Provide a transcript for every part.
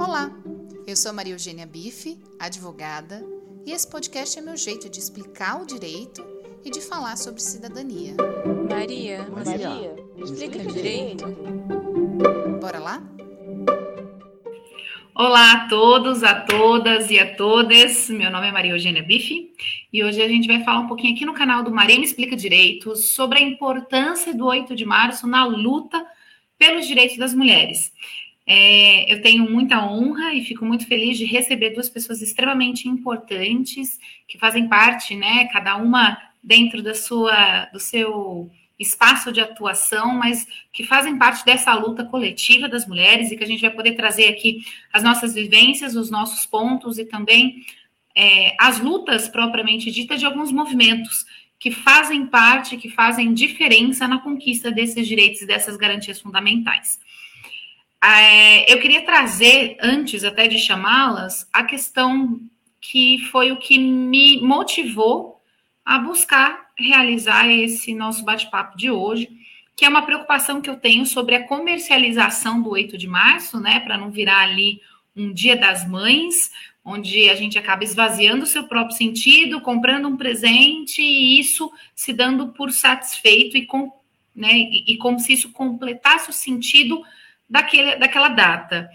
Olá, eu sou Maria Eugênia Bife, advogada, e esse podcast é meu jeito de explicar o direito e de falar sobre cidadania. Maria, Maria, explica direito. Bora lá? Olá a todos, a todas e a todas. Meu nome é Maria Eugênia Bife e hoje a gente vai falar um pouquinho aqui no canal do Maria Me Explica Direito sobre a importância do 8 de março na luta pelos direitos das mulheres. É, eu tenho muita honra e fico muito feliz de receber duas pessoas extremamente importantes que fazem parte, né, cada uma dentro da sua, do seu espaço de atuação, mas que fazem parte dessa luta coletiva das mulheres e que a gente vai poder trazer aqui as nossas vivências, os nossos pontos e também é, as lutas propriamente ditas de alguns movimentos que fazem parte, que fazem diferença na conquista desses direitos e dessas garantias fundamentais. É, eu queria trazer, antes até de chamá-las, a questão que foi o que me motivou a buscar realizar esse nosso bate-papo de hoje, que é uma preocupação que eu tenho sobre a comercialização do 8 de março, né, para não virar ali um dia das mães, onde a gente acaba esvaziando o seu próprio sentido, comprando um presente e isso se dando por satisfeito e, com, né, e, e como se isso completasse o sentido daquele, daquela data.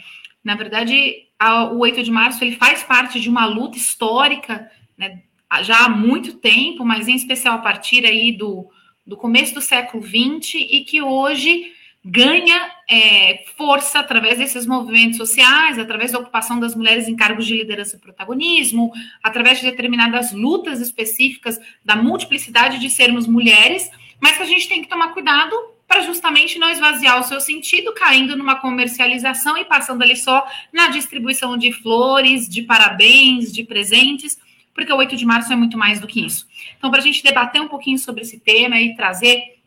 Na verdade, a, o 8 de março ele faz parte de uma luta histórica, né, já há muito tempo, mas em especial a partir aí do, do começo do século XX, e que hoje ganha é, força através desses movimentos sociais, através da ocupação das mulheres em cargos de liderança e protagonismo, através de determinadas lutas específicas da multiplicidade de sermos mulheres, mas que a gente tem que tomar cuidado para justamente não esvaziar o seu sentido, caindo numa comercialização e passando ali só na distribuição de flores, de parabéns, de presentes, porque o 8 de março é muito mais do que isso. Então, para a gente debater um pouquinho sobre esse tema e trazer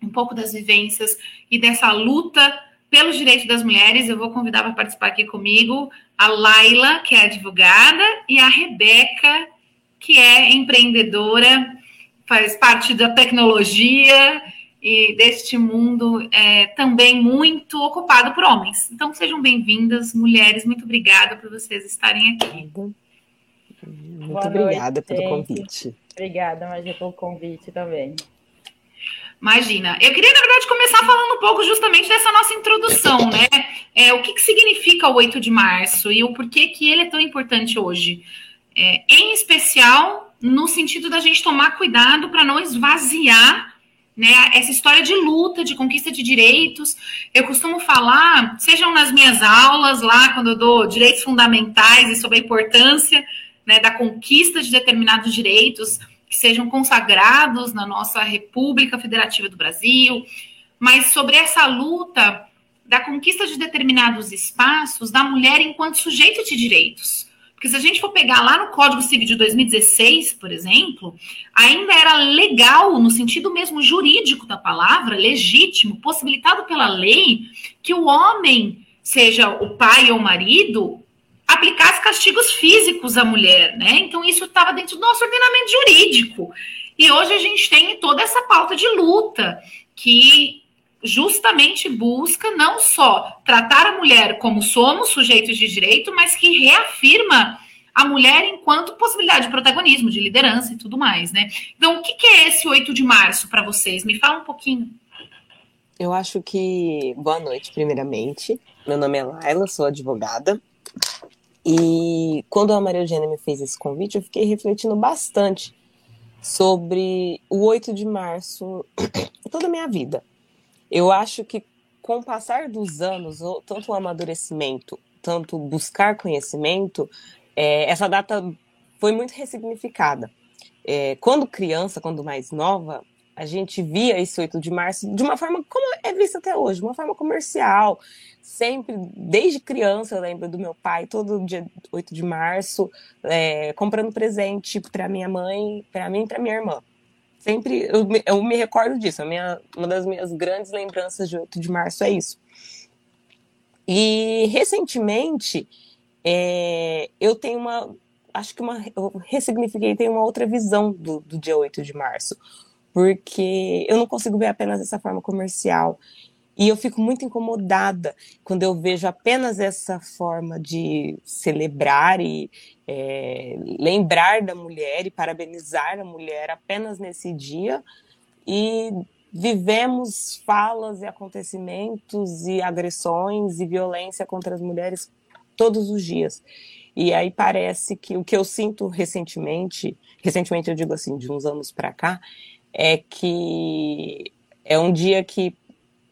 um pouco das vivências e dessa luta pelos direitos das mulheres, eu vou convidar para participar aqui comigo a Laila, que é advogada, e a Rebeca, que é empreendedora, faz parte da tecnologia e deste mundo é, também muito ocupado por homens. Então sejam bem-vindas, mulheres. Muito obrigada por vocês estarem aqui. Muito Boa obrigada noite, pelo gente. convite. Obrigada, Magia, pelo convite também. Imagina. Eu queria, na verdade, começar falando um pouco justamente dessa nossa introdução, né? É, o que, que significa o 8 de março e o porquê que ele é tão importante hoje. É, em especial, no sentido da gente tomar cuidado para não esvaziar né? Essa história de luta, de conquista de direitos. Eu costumo falar, sejam nas minhas aulas, lá quando eu dou direitos fundamentais e sobre a importância né, da conquista de determinados direitos que sejam consagrados na nossa República Federativa do Brasil, mas sobre essa luta da conquista de determinados espaços da mulher enquanto sujeito de direitos. Porque se a gente for pegar lá no Código Civil de 2016, por exemplo, ainda era legal, no sentido mesmo jurídico da palavra, legítimo, possibilitado pela lei, que o homem, seja o pai ou o marido, aplicasse castigos físicos à mulher, né? Então isso estava dentro do nosso ordenamento jurídico. E hoje a gente tem toda essa pauta de luta que justamente busca não só tratar a mulher como somos sujeitos de direito, mas que reafirma a mulher enquanto possibilidade de protagonismo, de liderança e tudo mais, né? Então, o que é esse 8 de março para vocês? Me fala um pouquinho. Eu acho que. Boa noite, primeiramente. Meu nome é Laila, sou advogada. E quando a Maria Eugênia me fez esse convite, eu fiquei refletindo bastante sobre o 8 de março toda a minha vida. Eu acho que com o passar dos anos, tanto o amadurecimento, tanto buscar conhecimento, é, essa data foi muito ressignificada. É, quando criança, quando mais nova, a gente via esse 8 de março de uma forma como é vista até hoje, uma forma comercial. Sempre, desde criança, eu lembro do meu pai, todo dia 8 de março, é, comprando presente para minha mãe, para mim e para minha irmã. Sempre eu, eu me recordo disso. A minha, uma das minhas grandes lembranças de 8 de março é isso. E recentemente é, eu tenho uma. Acho que uma, eu ressignifiquei, tenho uma outra visão do, do dia 8 de março. Porque eu não consigo ver apenas dessa forma comercial. E eu fico muito incomodada quando eu vejo apenas essa forma de celebrar e é, lembrar da mulher e parabenizar a mulher apenas nesse dia e vivemos falas e acontecimentos e agressões e violência contra as mulheres todos os dias. E aí parece que o que eu sinto recentemente, recentemente eu digo assim, de uns anos para cá, é que é um dia que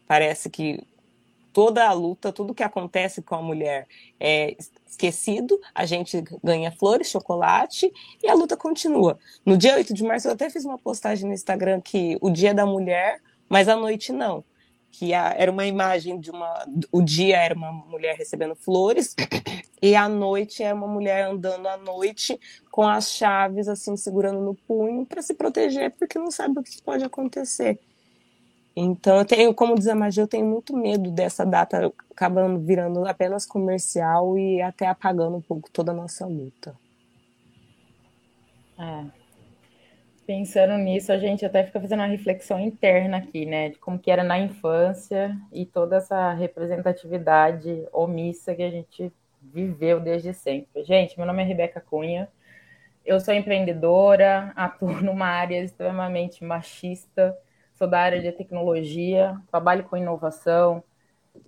parece que toda a luta, tudo que acontece com a mulher é esquecido, a gente ganha flores, chocolate e a luta continua. No dia 8 de março eu até fiz uma postagem no Instagram que o dia da mulher, mas a noite não que a, era uma imagem de uma. O dia era uma mulher recebendo flores, e a noite é uma mulher andando à noite com as chaves, assim, segurando no punho para se proteger, porque não sabe o que pode acontecer. Então, eu tenho, como diz a magia, eu tenho muito medo dessa data acabando virando apenas comercial e até apagando um pouco toda a nossa luta. É, Pensando nisso, a gente até fica fazendo uma reflexão interna aqui, né? De como que era na infância e toda essa representatividade omissa que a gente viveu desde sempre. Gente, meu nome é Rebeca Cunha, eu sou empreendedora, atuo numa área extremamente machista, sou da área de tecnologia, trabalho com inovação,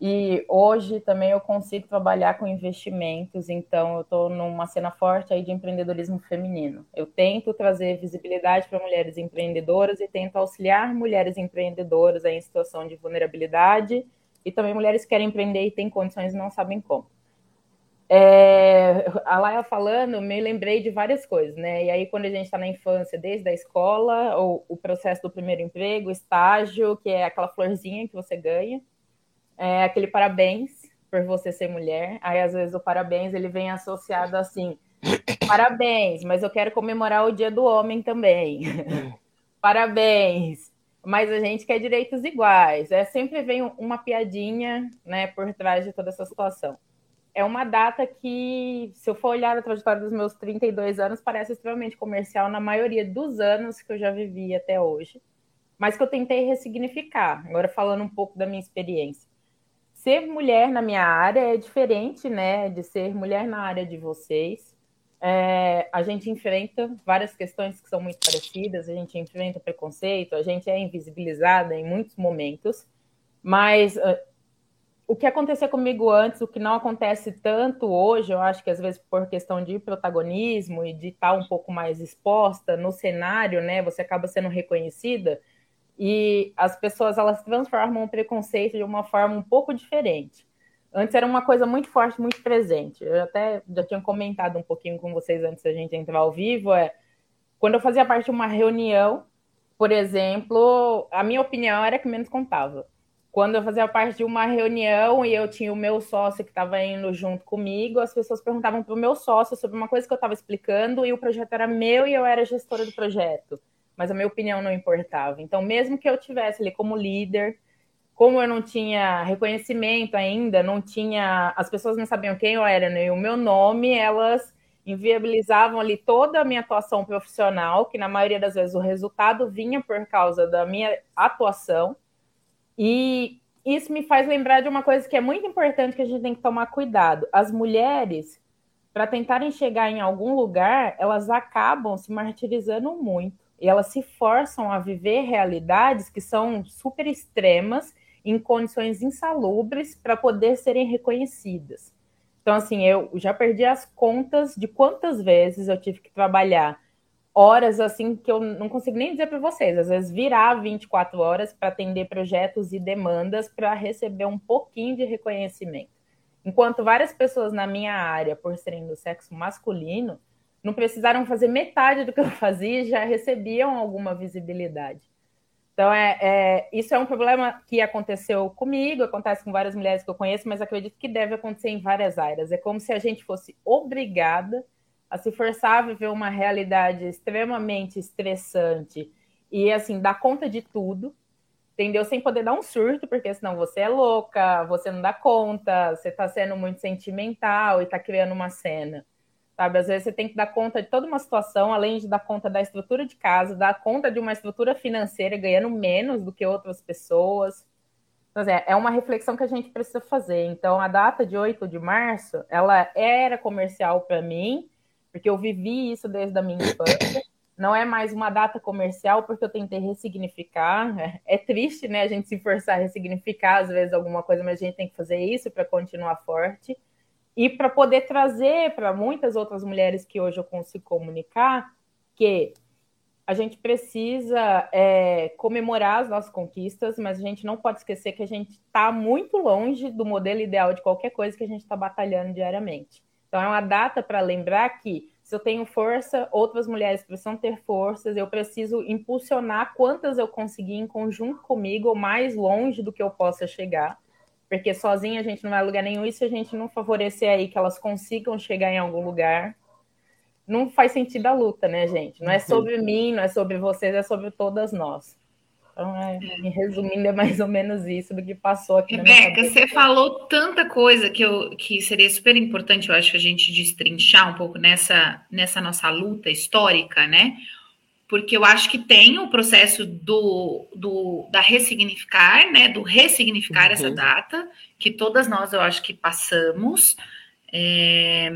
e hoje também eu consigo trabalhar com investimentos, então eu estou numa cena forte aí de empreendedorismo feminino. Eu tento trazer visibilidade para mulheres empreendedoras e tento auxiliar mulheres empreendedoras em situação de vulnerabilidade e também mulheres que querem empreender e têm condições e não sabem como. É, a Laia falando, me lembrei de várias coisas, né? E aí, quando a gente está na infância, desde a escola, ou o processo do primeiro emprego, estágio, que é aquela florzinha que você ganha, é aquele parabéns por você ser mulher. Aí, às vezes, o parabéns ele vem associado assim: parabéns, mas eu quero comemorar o dia do homem também. parabéns, mas a gente quer direitos iguais. É sempre vem uma piadinha, né, por trás de toda essa situação. É uma data que, se eu for olhar a trajetória dos meus 32 anos, parece extremamente comercial na maioria dos anos que eu já vivi até hoje, mas que eu tentei ressignificar. Agora falando um pouco da minha experiência ser mulher na minha área é diferente, né, de ser mulher na área de vocês. É, a gente enfrenta várias questões que são muito parecidas, a gente enfrenta preconceito, a gente é invisibilizada em muitos momentos, mas uh, o que aconteceu comigo antes, o que não acontece tanto hoje, eu acho que às vezes por questão de protagonismo e de estar um pouco mais exposta no cenário, né, você acaba sendo reconhecida e as pessoas elas transformam o preconceito de uma forma um pouco diferente. Antes era uma coisa muito forte, muito presente. Eu até já tinha comentado um pouquinho com vocês antes da gente entrar ao vivo. É quando eu fazia parte de uma reunião, por exemplo, a minha opinião era que menos contava. Quando eu fazia parte de uma reunião e eu tinha o meu sócio que estava indo junto comigo, as pessoas perguntavam para o meu sócio sobre uma coisa que eu estava explicando e o projeto era meu e eu era gestora do projeto mas a minha opinião não importava. Então, mesmo que eu tivesse ali como líder, como eu não tinha reconhecimento ainda, não tinha, as pessoas não sabiam quem eu era nem o meu nome, elas inviabilizavam ali toda a minha atuação profissional, que na maioria das vezes o resultado vinha por causa da minha atuação. E isso me faz lembrar de uma coisa que é muito importante que a gente tem que tomar cuidado. As mulheres, para tentarem chegar em algum lugar, elas acabam se martirizando muito e elas se forçam a viver realidades que são super extremas, em condições insalubres, para poder serem reconhecidas. Então, assim, eu já perdi as contas de quantas vezes eu tive que trabalhar horas assim que eu não consigo nem dizer para vocês, às vezes virar 24 horas para atender projetos e demandas para receber um pouquinho de reconhecimento. Enquanto várias pessoas na minha área, por serem do sexo masculino, não precisaram fazer metade do que eu fazia e já recebiam alguma visibilidade. Então, é, é, isso é um problema que aconteceu comigo, acontece com várias mulheres que eu conheço, mas acredito que deve acontecer em várias áreas. É como se a gente fosse obrigada a se forçar a viver uma realidade extremamente estressante e, assim, dar conta de tudo, entendeu? Sem poder dar um surto, porque senão você é louca, você não dá conta, você está sendo muito sentimental e está criando uma cena sabe? Às vezes você tem que dar conta de toda uma situação, além de dar conta da estrutura de casa, dar conta de uma estrutura financeira ganhando menos do que outras pessoas. Então, assim, é uma reflexão que a gente precisa fazer. Então, a data de 8 de março, ela era comercial para mim, porque eu vivi isso desde a minha infância. Não é mais uma data comercial, porque eu tentei ressignificar. É, triste, né, a gente se forçar a ressignificar, às vezes, alguma coisa, mas a gente tem que fazer isso para continuar forte. E para poder trazer para muitas outras mulheres que hoje eu consigo comunicar que a gente precisa é, comemorar as nossas conquistas, mas a gente não pode esquecer que a gente está muito longe do modelo ideal de qualquer coisa que a gente está batalhando diariamente. Então, é uma data para lembrar que se eu tenho força, outras mulheres precisam ter forças, eu preciso impulsionar quantas eu conseguir em conjunto comigo, ou mais longe do que eu possa chegar, porque sozinha a gente não vai a lugar nenhum, e se a gente não favorecer aí que elas consigam chegar em algum lugar, não faz sentido a luta, né, gente? Não é sobre mim, não é sobre vocês, é sobre todas nós. Então, é, é. resumindo, é mais ou menos isso do que passou aqui Rebeca, você falou tanta coisa que, eu, que seria super importante, eu acho, a gente destrinchar um pouco nessa, nessa nossa luta histórica, né? Porque eu acho que tem o processo do, do da ressignificar, né? Do ressignificar uhum. essa data, que todas nós, eu acho que passamos. É,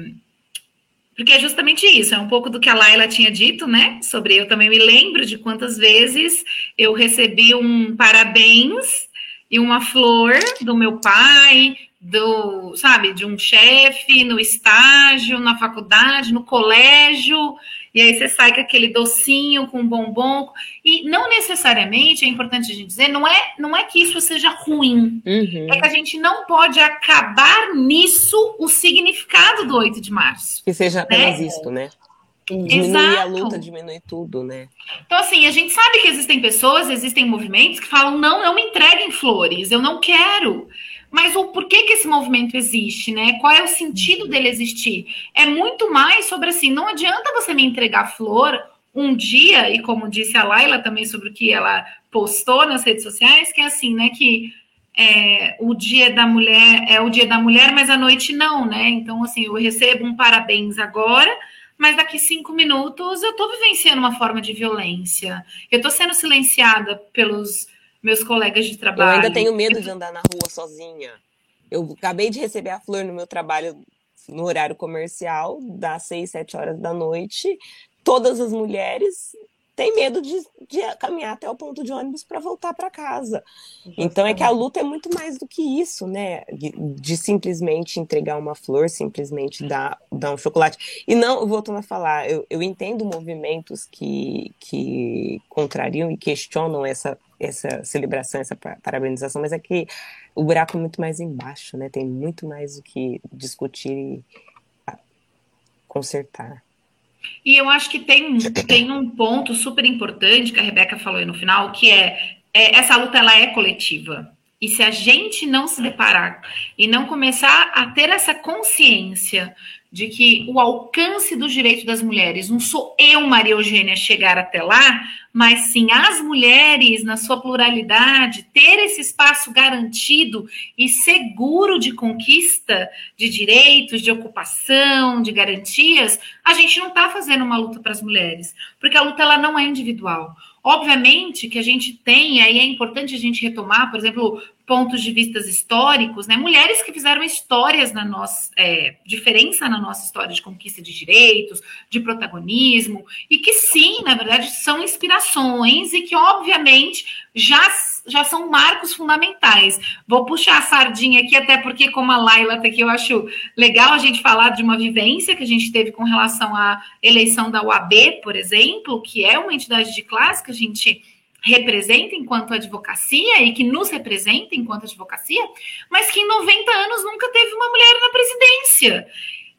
porque é justamente isso, é um pouco do que a Laila tinha dito, né? Sobre eu também me lembro de quantas vezes eu recebi um parabéns e uma flor do meu pai, do, sabe, de um chefe no estágio, na faculdade, no colégio, e aí você sai com aquele docinho, com bombom, e não necessariamente, é importante a gente dizer, não é, não é que isso seja ruim, uhum. é que a gente não pode acabar nisso o significado do 8 de março. Que seja apenas né? isto, né? Diminuir Exato. a luta, diminuir tudo, né? Então, assim, a gente sabe que existem pessoas, existem movimentos que falam: não, não me entreguem flores, eu não quero. Mas o porquê que esse movimento existe, né? Qual é o sentido dele existir? É muito mais sobre assim, não adianta você me entregar flor um dia, e como disse a Laila também sobre o que ela postou nas redes sociais, que é assim, né? Que é, o dia da mulher é o dia da mulher, mas a noite não, né? Então, assim, eu recebo um parabéns agora, mas daqui cinco minutos eu estou vivenciando uma forma de violência. Eu estou sendo silenciada pelos meus colegas de trabalho. Eu ainda tenho medo de andar na rua sozinha. Eu acabei de receber a flor no meu trabalho no horário comercial, das seis, sete horas da noite. Todas as mulheres têm medo de, de caminhar até o ponto de ônibus para voltar para casa. Então é que a luta é muito mais do que isso, né? De, de, simplesmente entregar uma flor, simplesmente dar, dar um chocolate. E não, voltando a falar, eu, eu entendo movimentos que, que contrariam e questionam essa essa celebração, essa parabenização, mas é que o buraco é muito mais embaixo, né? Tem muito mais o que discutir e consertar. E eu acho que tem, tem um ponto super importante que a Rebeca falou aí no final, que é, é essa luta ela é coletiva. E se a gente não se deparar e não começar a ter essa consciência de que o alcance dos direitos das mulheres não sou eu, Maria Eugênia, chegar até lá, mas sim as mulheres, na sua pluralidade, ter esse espaço garantido e seguro de conquista de direitos, de ocupação, de garantias, a gente não está fazendo uma luta para as mulheres, porque a luta ela não é individual. Obviamente que a gente tem, aí é importante a gente retomar, por exemplo, pontos de vistas históricos, né? Mulheres que fizeram histórias na nossa é, diferença na nossa história de conquista de direitos, de protagonismo, e que sim, na verdade, são inspirações e que, obviamente, já, já são marcos fundamentais. Vou puxar a sardinha aqui, até porque, como a Laila está aqui, eu acho legal a gente falar de uma vivência que a gente teve com relação à eleição da UAB, por exemplo, que é uma entidade de classe que a gente representa enquanto advocacia e que nos representa enquanto advocacia, mas que em 90 anos nunca teve uma mulher na presidência.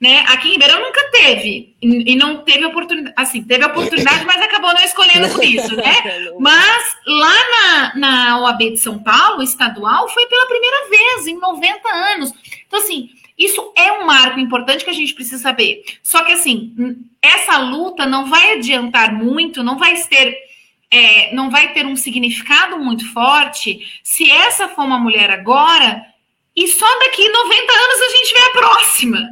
Né? Aqui em Ribeirão nunca teve, e não teve oportunidade, assim, teve oportunidade, mas acabou não escolhendo por isso, né? Mas lá na, na OAB de São Paulo, estadual, foi pela primeira vez em 90 anos. Então, assim, isso é um marco importante que a gente precisa saber. Só que, assim, essa luta não vai adiantar muito, não vai ter é, não vai ter um significado muito forte se essa for uma mulher agora e só daqui 90 anos a gente vê a próxima.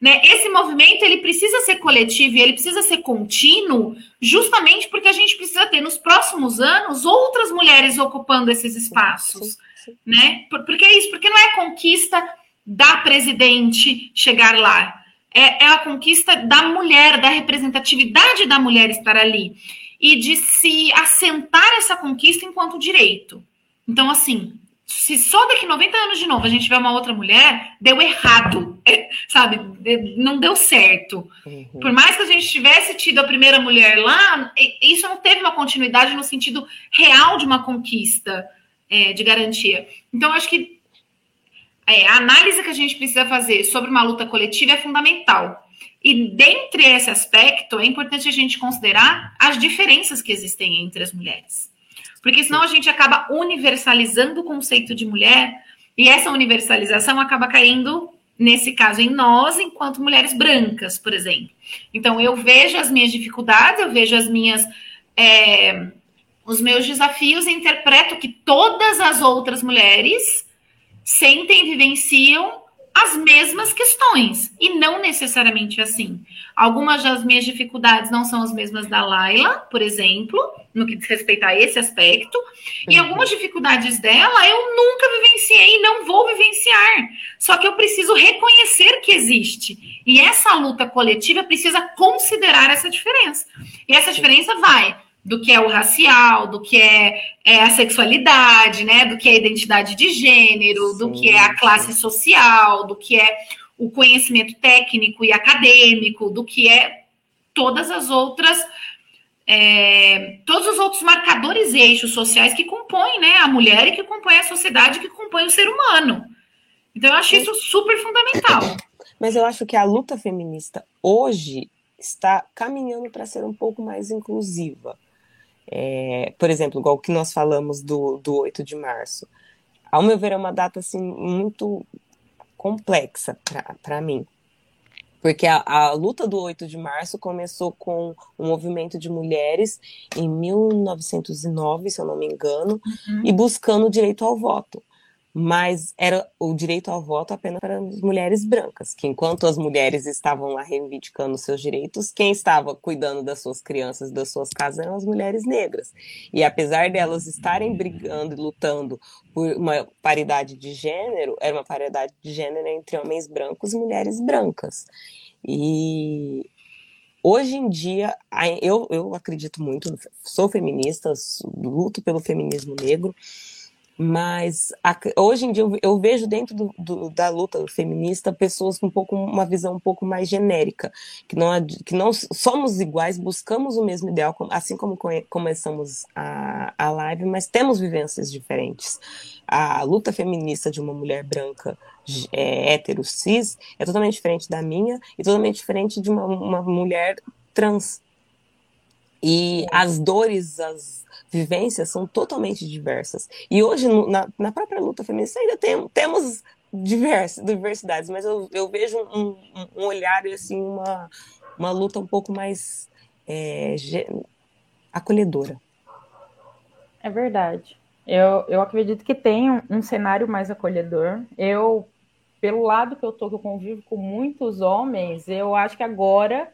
Né? Esse movimento ele precisa ser coletivo e ele precisa ser contínuo, justamente porque a gente precisa ter nos próximos anos outras mulheres ocupando esses espaços. né? Porque é isso, porque não é conquista da presidente chegar lá. É, é a conquista da mulher, da representatividade da mulher estar ali. E de se assentar essa conquista enquanto direito. Então, assim, se só daqui 90 anos de novo a gente tiver uma outra mulher, deu errado, é, sabe? Não deu certo. Uhum. Por mais que a gente tivesse tido a primeira mulher lá, isso não teve uma continuidade no sentido real de uma conquista é, de garantia. Então, acho que é, a análise que a gente precisa fazer sobre uma luta coletiva é fundamental. E dentre esse aspecto, é importante a gente considerar as diferenças que existem entre as mulheres. Porque senão a gente acaba universalizando o conceito de mulher, e essa universalização acaba caindo, nesse caso, em nós, enquanto mulheres brancas, por exemplo. Então, eu vejo as minhas dificuldades, eu vejo as minhas. É, os meus desafios e interpreto que todas as outras mulheres sentem vivenciam as mesmas questões, e não necessariamente assim. Algumas das minhas dificuldades não são as mesmas da Laila, por exemplo, no que diz respeito a esse aspecto, e uhum. algumas dificuldades dela eu nunca vivenciei e não vou vivenciar. Só que eu preciso reconhecer que existe. E essa luta coletiva precisa considerar essa diferença. E essa diferença vai do que é o racial, do que é, é, a sexualidade, né? Do que é a identidade de gênero, Sim. do que é a classe social, do que é o conhecimento técnico e acadêmico, do que é todas as outras é, todos os outros marcadores e eixos sociais que compõem né, a mulher e que compõem a sociedade, que compõem o ser humano. Então, eu acho isso super fundamental. Mas eu acho que a luta feminista hoje está caminhando para ser um pouco mais inclusiva. É, por exemplo, igual que nós falamos do, do 8 de março. Ao meu ver, é uma data assim, muito complexa para mim. Porque a, a, luta do 8 de março começou com um movimento de mulheres em 1909, se eu não me engano, uhum. e buscando o direito ao voto mas era o direito ao voto apenas para as mulheres brancas, que enquanto as mulheres estavam lá reivindicando seus direitos, quem estava cuidando das suas crianças, das suas casas, eram as mulheres negras. E apesar delas estarem brigando e lutando por uma paridade de gênero, era uma paridade de gênero entre homens brancos e mulheres brancas. E hoje em dia, eu, eu acredito muito, sou feminista, luto pelo feminismo negro, mas a, hoje em dia eu, eu vejo dentro do, do, da luta feminista pessoas com um pouco uma visão um pouco mais genérica, que não, que não somos iguais, buscamos o mesmo ideal, assim como começamos a, a live, mas temos vivências diferentes. A luta feminista de uma mulher branca é, hétero cis é totalmente diferente da minha e totalmente diferente de uma, uma mulher trans. E as dores, as vivências são totalmente diversas. E hoje, na, na própria luta feminista, ainda tem, temos diversas, diversidades, mas eu, eu vejo um, um olhar e assim, uma, uma luta um pouco mais é, acolhedora. É verdade. Eu, eu acredito que tem um, um, cenário mais acolhedor. Eu, pelo lado que eu tô, que eu convivo com muitos homens, eu acho que agora,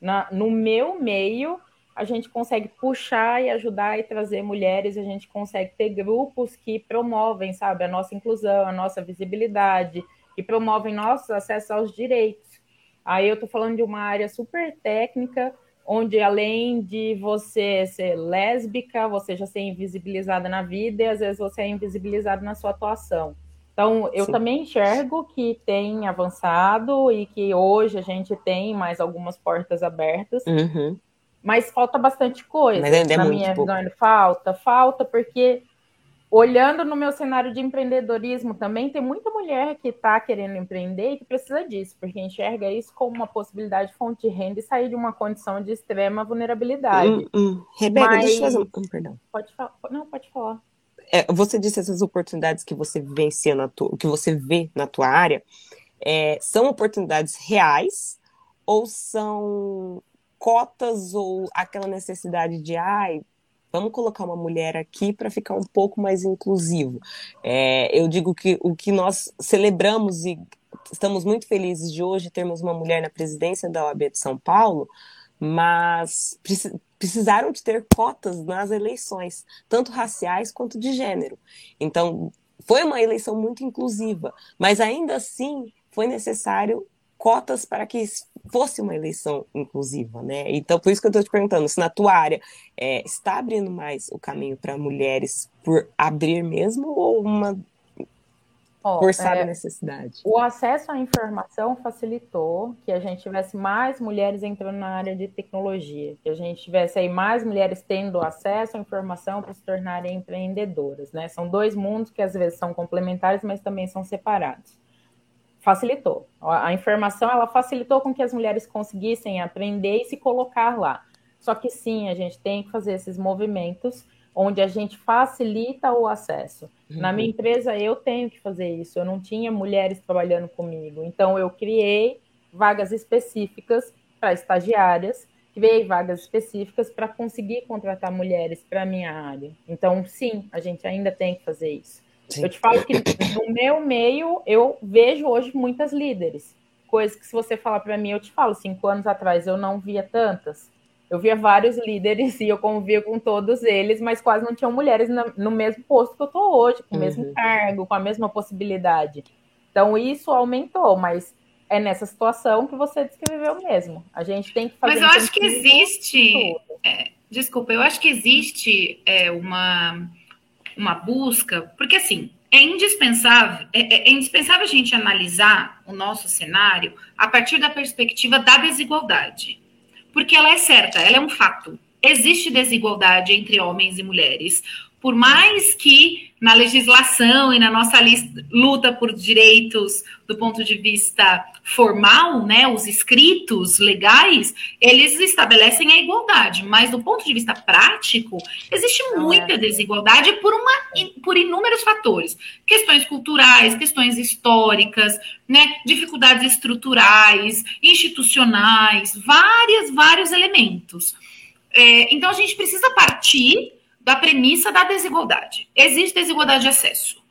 na, no meu meio, a gente consegue puxar e ajudar e trazer mulheres, a gente consegue ter grupos que promovem, sabe, a nossa inclusão, a nossa visibilidade, que promovem nosso acesso aos direitos. Aí eu estou falando de uma área super técnica, onde além de você ser lésbica, você já ser invisibilizada na vida e às vezes você é invisibilizado na sua atuação. Então, eu Sim. também enxergo que tem avançado e que hoje a gente tem mais algumas portas abertas. Uhum mas falta bastante coisa. Mas ainda é na minha pouco. visão, falta, falta, porque olhando no meu cenário de empreendedorismo também, tem muita mulher que está querendo empreender e que precisa disso, porque enxerga isso como uma possibilidade de fonte de renda e sair de uma condição de extrema vulnerabilidade. Hum, hum. Rebeca, Mas... deixa eu fazer um... Perdão. Pode falar. Não, pode falar. É, você disse essas oportunidades que você vivencia na tua, que você vê na tua área, é, são oportunidades reais ou são cotas ou aquela necessidade de, ai, vamos colocar uma mulher aqui para ficar um pouco mais inclusivo. É, eu digo que o que nós celebramos e estamos muito felizes de hoje termos uma mulher na presidência da OAB de São Paulo, mas precisaram de ter cotas nas eleições, tanto raciais quanto de gênero. Então, foi uma eleição muito inclusiva, mas ainda assim foi necessário cotas para que fosse uma eleição inclusiva, né? Então, por isso que eu estou te perguntando, se na tua área é, está abrindo mais o caminho para mulheres por abrir mesmo ou uma Oh, forçada é, necessidade. O acesso à informação facilitou que a gente tivesse mais mulheres entrando na área de tecnologia, que a gente tivesse aí mais mulheres tendo acesso à informação para se tornarem empreendedoras, né? São dois mundos que às vezes são complementares, mas também são separados. Facilitou. A informação ela facilitou com que as mulheres conseguissem aprender e se colocar lá. Só que sim, a gente tem que fazer esses movimentos onde a gente facilita o acesso. Uhum. Na minha empresa, eu tenho que fazer isso. Eu não tinha mulheres trabalhando comigo. Então, eu criei vagas específicas para estagiárias, criei vagas específicas para conseguir contratar mulheres para a minha área. Então, sim, a gente ainda tem que fazer isso. Sim. Eu te falo que no meu meio, eu vejo hoje muitas líderes. Coisas que, se você falar para mim, eu te falo, cinco anos atrás eu não via tantas. Eu via vários líderes e eu convivia com todos eles, mas quase não tinham mulheres no mesmo posto que eu estou hoje, com o mesmo uhum. cargo, com a mesma possibilidade. Então isso aumentou, mas é nessa situação que você descreveu mesmo. A gente tem que fazer. Mas eu acho que existe. É, desculpa, eu acho que existe é, uma, uma busca, porque assim. É indispensável, é, é, é indispensável a gente analisar o nosso cenário a partir da perspectiva da desigualdade porque ela é certa, ela é um fato. Existe desigualdade entre homens e mulheres. Por mais que na legislação e na nossa luta por direitos do ponto de vista formal, né, os escritos legais, eles estabelecem a igualdade, mas do ponto de vista prático, existe é. muita desigualdade por, uma, por inúmeros fatores. Questões culturais, questões históricas, né, dificuldades estruturais, institucionais, várias, vários elementos. É, então, a gente precisa partir da premissa da desigualdade. Existe desigualdade de acesso,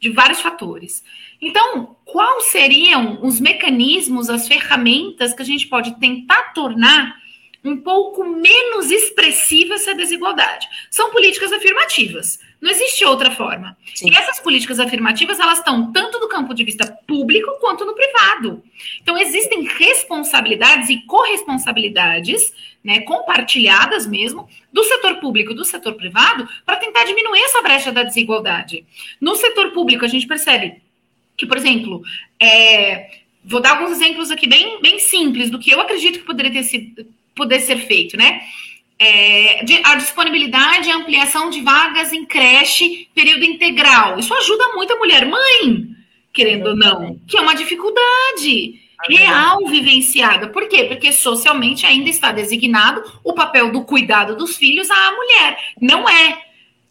de vários fatores. Então, quais seriam os mecanismos, as ferramentas que a gente pode tentar tornar um pouco menos expressiva essa desigualdade? São políticas afirmativas. Não existe outra forma. Sim. E essas políticas afirmativas, elas estão tanto do campo de vista público quanto no privado. Então, existem responsabilidades e corresponsabilidades, né, compartilhadas mesmo, do setor público e do setor privado, para tentar diminuir essa brecha da desigualdade. No setor público, a gente percebe que, por exemplo, é, vou dar alguns exemplos aqui bem, bem simples do que eu acredito que poderia ter sido, poder ser feito, né? É, a disponibilidade e ampliação de vagas em creche período integral. Isso ajuda muito a mulher mãe, querendo ou não, que é uma dificuldade real vivenciada. Por quê? Porque socialmente ainda está designado o papel do cuidado dos filhos à mulher. Não é,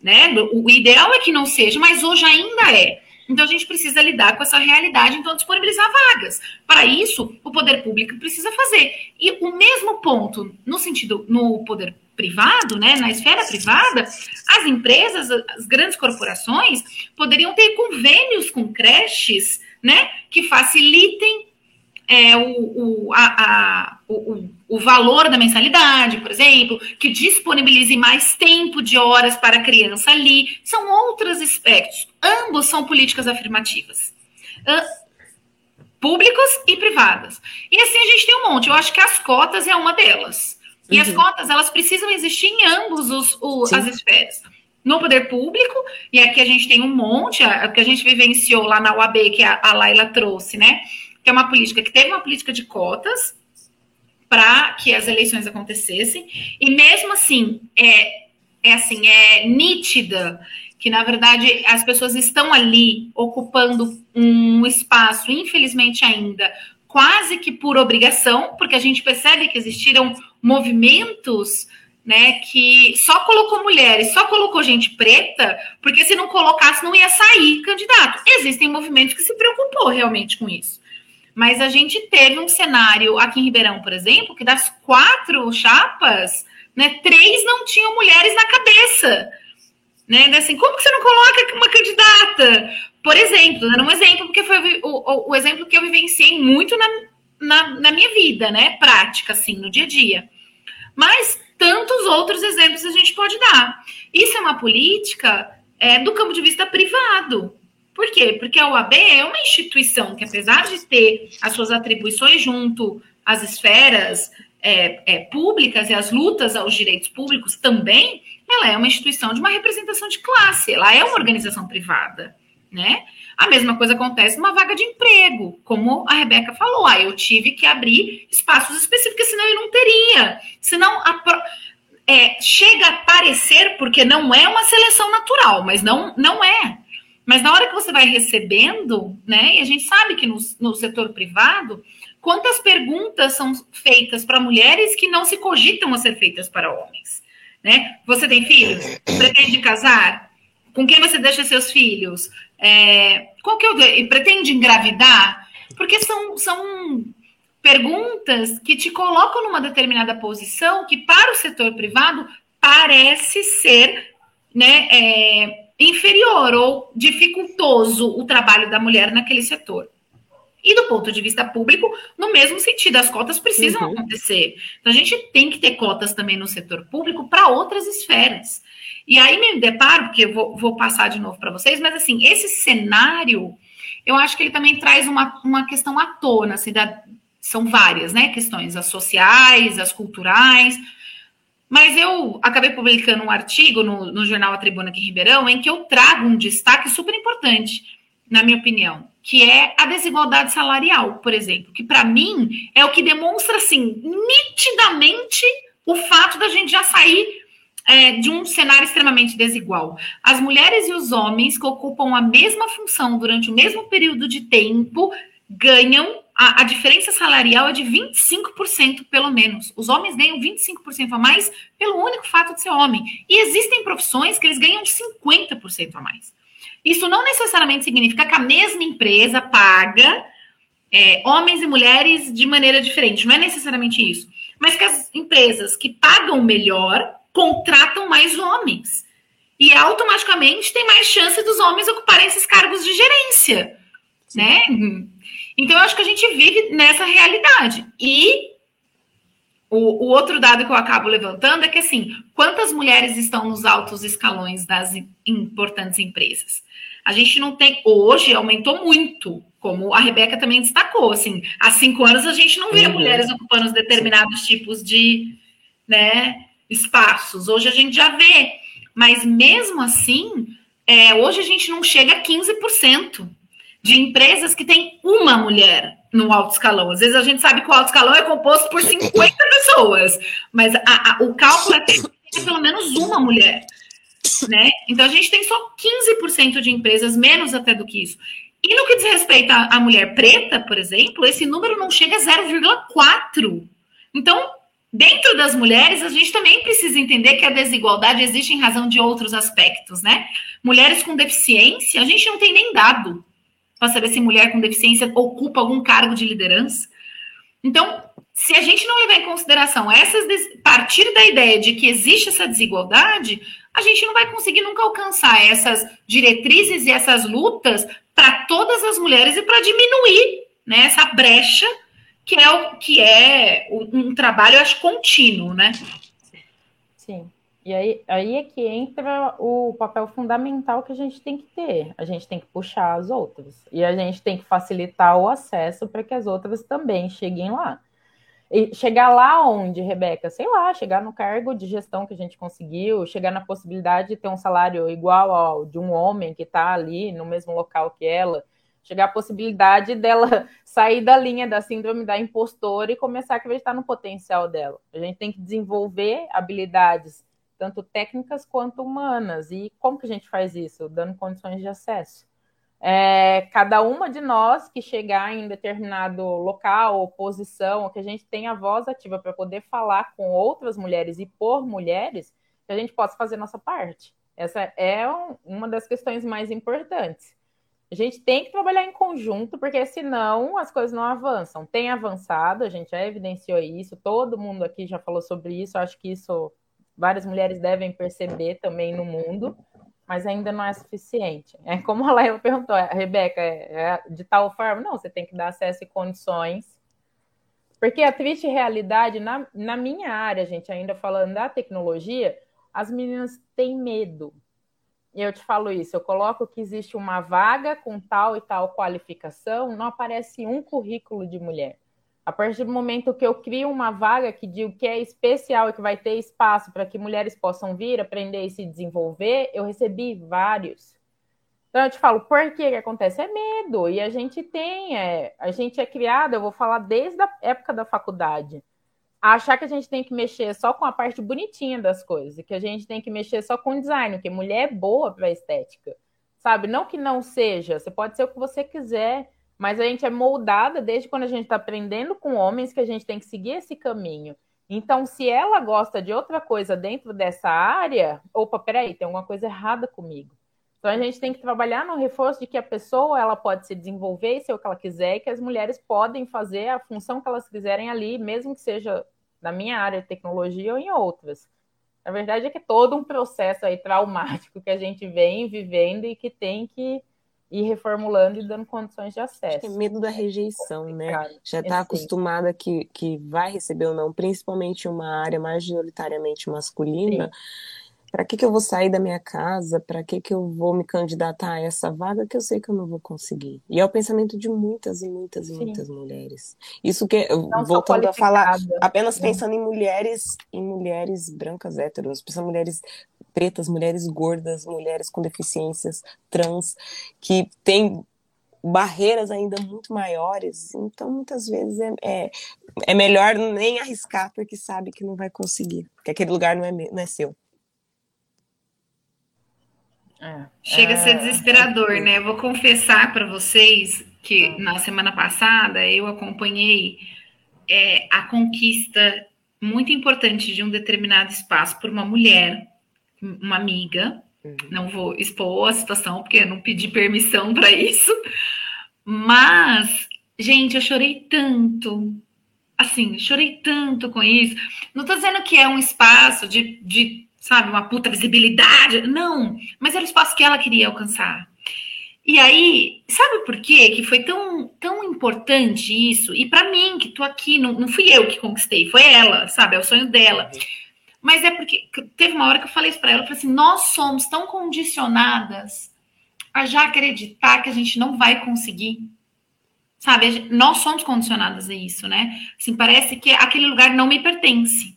né? O ideal é que não seja, mas hoje ainda é. Então a gente precisa lidar com essa realidade, então disponibilizar vagas. Para isso, o poder público precisa fazer. E o mesmo ponto, no sentido, no poder privado, né, na esfera privada, as empresas, as grandes corporações poderiam ter convênios com creches, né, que facilitem é, o, o, a, a, o, o, valor da mensalidade, por exemplo, que disponibilize mais tempo de horas para a criança ali. São outros aspectos. Ambos são políticas afirmativas. Públicos e privadas. E assim a gente tem um monte. Eu acho que as cotas é uma delas. E uhum. as cotas, elas precisam existir em ambos os, os as esferas no poder público, e aqui a gente tem um monte, a, que a gente vivenciou lá na UAB, que a, a Laila trouxe, né? que é uma política que teve uma política de cotas para que as eleições acontecessem, e mesmo assim, é, é assim, é nítida que, na verdade, as pessoas estão ali ocupando um espaço, infelizmente ainda, quase que por obrigação, porque a gente percebe que existiram movimentos né, que só colocou mulheres, só colocou gente preta, porque se não colocasse não ia sair candidato. Existem movimentos que se preocupou realmente com isso. Mas a gente teve um cenário aqui em Ribeirão, por exemplo, que das quatro chapas, né, três não tinham mulheres na cabeça. Né? Assim, como que você não coloca uma candidata? Por exemplo, dando um exemplo, porque foi o, o, o exemplo que eu vivenciei muito na, na, na, minha vida, né? Prática, assim, no dia a dia. Mas tantos outros exemplos a gente pode dar. Isso é uma política é, do campo de vista privado. Por quê? Porque a OAB é uma instituição que, apesar de ter as suas atribuições junto às esferas é, é, públicas e as lutas aos direitos públicos também, ela é uma instituição de uma representação de classe, ela é uma organização privada, né? A mesma coisa acontece numa vaga de emprego, como a Rebeca falou, ah, eu tive que abrir espaços específicos, senão eu não teria. Senão a, é, chega a parecer, porque não é uma seleção natural, mas não, não é. Mas na hora que você vai recebendo, né, e a gente sabe que no, no setor privado, quantas perguntas são feitas para mulheres que não se cogitam a ser feitas para homens? Né? Você tem filhos? Pretende casar? Com quem você deixa seus filhos? É, qual que é o, pretende engravidar? Porque são, são perguntas que te colocam numa determinada posição que, para o setor privado, parece ser né, é, inferior ou dificultoso o trabalho da mulher naquele setor. E do ponto de vista público, no mesmo sentido, as cotas precisam uhum. acontecer. Então, a gente tem que ter cotas também no setor público para outras esferas. E aí me deparo, porque eu vou, vou passar de novo para vocês, mas assim, esse cenário, eu acho que ele também traz uma, uma questão à tona, assim, da, são várias, né, questões, as sociais, as culturais, mas eu acabei publicando um artigo no, no jornal A Tribuna aqui em Ribeirão, em que eu trago um destaque super importante, na minha opinião, que é a desigualdade salarial, por exemplo, que para mim é o que demonstra, assim, nitidamente o fato da gente já sair é, de um cenário extremamente desigual. As mulheres e os homens que ocupam a mesma função durante o mesmo período de tempo ganham a, a, diferença salarial é de 25% pelo menos. Os homens ganham 25% a mais pelo único fato de ser homem. E existem profissões que eles ganham 50% a mais. Isso não necessariamente significa que a mesma empresa paga é, homens e mulheres de maneira diferente. Não é necessariamente isso. Mas que as empresas que pagam melhor contratam mais homens. E automaticamente tem mais chance dos homens ocuparem esses cargos de gerência. Sim. Né? Então, eu acho que a gente vive nessa realidade. E o, o, outro dado que eu acabo levantando é que, assim, quantas mulheres estão nos altos escalões das importantes empresas? A gente não tem. Hoje aumentou muito, como a Rebeca também destacou. Assim, há cinco anos a gente não via uhum. mulheres ocupando determinados tipos de né, espaços. Hoje a gente já vê. Mas mesmo assim, é, hoje a gente não chega a 15% de empresas que tem uma mulher no alto escalão. Às vezes a gente sabe que o alto escalão é composto por 50 pessoas, mas a, a, o cálculo é que tem pelo menos uma mulher. Né? Então a gente tem só 15% de empresas, menos até do que isso. E no que diz respeito à, mulher preta, por exemplo, esse número não chega a 0,4. Então, Dentro das mulheres, a gente também precisa entender que a desigualdade existe em razão de outros aspectos, né? Mulheres com deficiência, a gente não tem nem dado para saber se mulher com deficiência ocupa algum cargo de liderança. Então, se a gente não levar em consideração essas partir da ideia de que existe essa desigualdade, a gente não vai conseguir nunca alcançar essas diretrizes e essas lutas para todas as mulheres e para diminuir né, essa brecha que é o que é um trabalho, acho, contínuo, né? Sim. E aí, aí é que entra o papel fundamental que a gente tem que ter. A gente tem que puxar as outras. E a gente tem que facilitar o acesso para que as outras também cheguem lá. E chegar lá onde, Rebeca? Sei lá, chegar no cargo de gestão que a gente conseguiu, chegar na possibilidade de ter um salário igual ao de um homem que está ali no mesmo local que ela, chegar à possibilidade dela sair da linha da síndrome da impostora e começar a acreditar no potencial dela. A gente tem que desenvolver habilidades tanto técnicas quanto humanas. E como que a gente faz isso? Dando condições de acesso. É, cada uma de nós que chegar em determinado local ou posição, que a gente tenha voz ativa para poder falar com outras mulheres e por mulheres, que a gente possa fazer nossa parte. Essa é um, uma das questões mais importantes. A gente tem que trabalhar em conjunto, porque senão as coisas não avançam. Tem avançado, a gente já evidenciou isso, todo mundo aqui já falou sobre isso, acho que isso várias mulheres devem perceber também no mundo, mas ainda não é suficiente. É como a Laila perguntou, a Rebeca, é, é de tal forma? Não, você tem que dar acesso e condições. Porque a triste realidade, na, na minha área, gente, ainda falando da tecnologia, as meninas têm medo e eu te falo isso, eu coloco que existe uma vaga com tal e tal qualificação, não aparece um currículo de mulher. A partir do momento que eu crio uma vaga que digo que é especial e que vai ter espaço para que mulheres possam vir, aprender e se desenvolver, eu recebi vários. Então eu te falo, por que, que acontece? É medo. E a gente tem, é, a gente é criada, eu vou falar desde a época da faculdade achar que a gente tem que mexer só com a parte bonitinha das coisas, que a gente tem que mexer só com o design, que mulher é boa para estética, sabe? Não que não seja, você pode ser o que você quiser, mas a gente é moldada desde quando a gente está aprendendo com homens que a gente tem que seguir esse caminho. Então, se ela gosta de outra coisa dentro dessa área, opa, peraí, tem alguma coisa errada comigo. Então a gente tem que trabalhar no reforço de que a pessoa ela pode se desenvolver e ser o que ela quiser, e que as mulheres podem fazer a função que elas quiserem ali, mesmo que seja na minha área de tecnologia ou em outras. Na verdade é que é todo um processo aí traumático que a gente vem vivendo e que tem que ir reformulando e dando condições de acesso. É medo da rejeição, é né? Já está acostumada que, que vai receber ou não, principalmente uma área majoritariamente masculina. Para que, que eu vou sair da minha casa? Para que, que eu vou me candidatar a essa vaga que eu sei que eu não vou conseguir? E é o pensamento de muitas e muitas e muitas mulheres. Isso que não voltando a falar, apenas né? pensando em mulheres, em mulheres brancas héteros, pensando em mulheres pretas, mulheres gordas, mulheres com deficiências, trans, que têm barreiras ainda muito maiores. Então, muitas vezes é, é, é melhor nem arriscar, porque sabe que não vai conseguir, que aquele lugar não é, não é seu. É. Chega a ser é. desesperador, é. né? Eu vou confessar para vocês que na semana passada eu acompanhei é, a conquista muito importante de um determinado espaço por uma mulher, uma amiga. Uhum. Não vou expor a situação porque eu não pedi permissão para isso, mas, gente, eu chorei tanto. Assim, chorei tanto com isso. Não estou dizendo que é um espaço de, de sabe, uma puta visibilidade. Não, mas era o espaço que ela queria alcançar. E aí, sabe por quê que foi tão, tão importante isso? E para mim, que tô aqui, não, não fui eu que conquistei, foi ela, sabe? É o sonho dela. Mas é porque teve uma hora que eu falei isso para ela, eu falei assim: nós somos tão condicionadas a já acreditar que a gente não vai conseguir. Sabe, nós somos condicionadas a isso, né? Assim, parece que aquele lugar não me pertence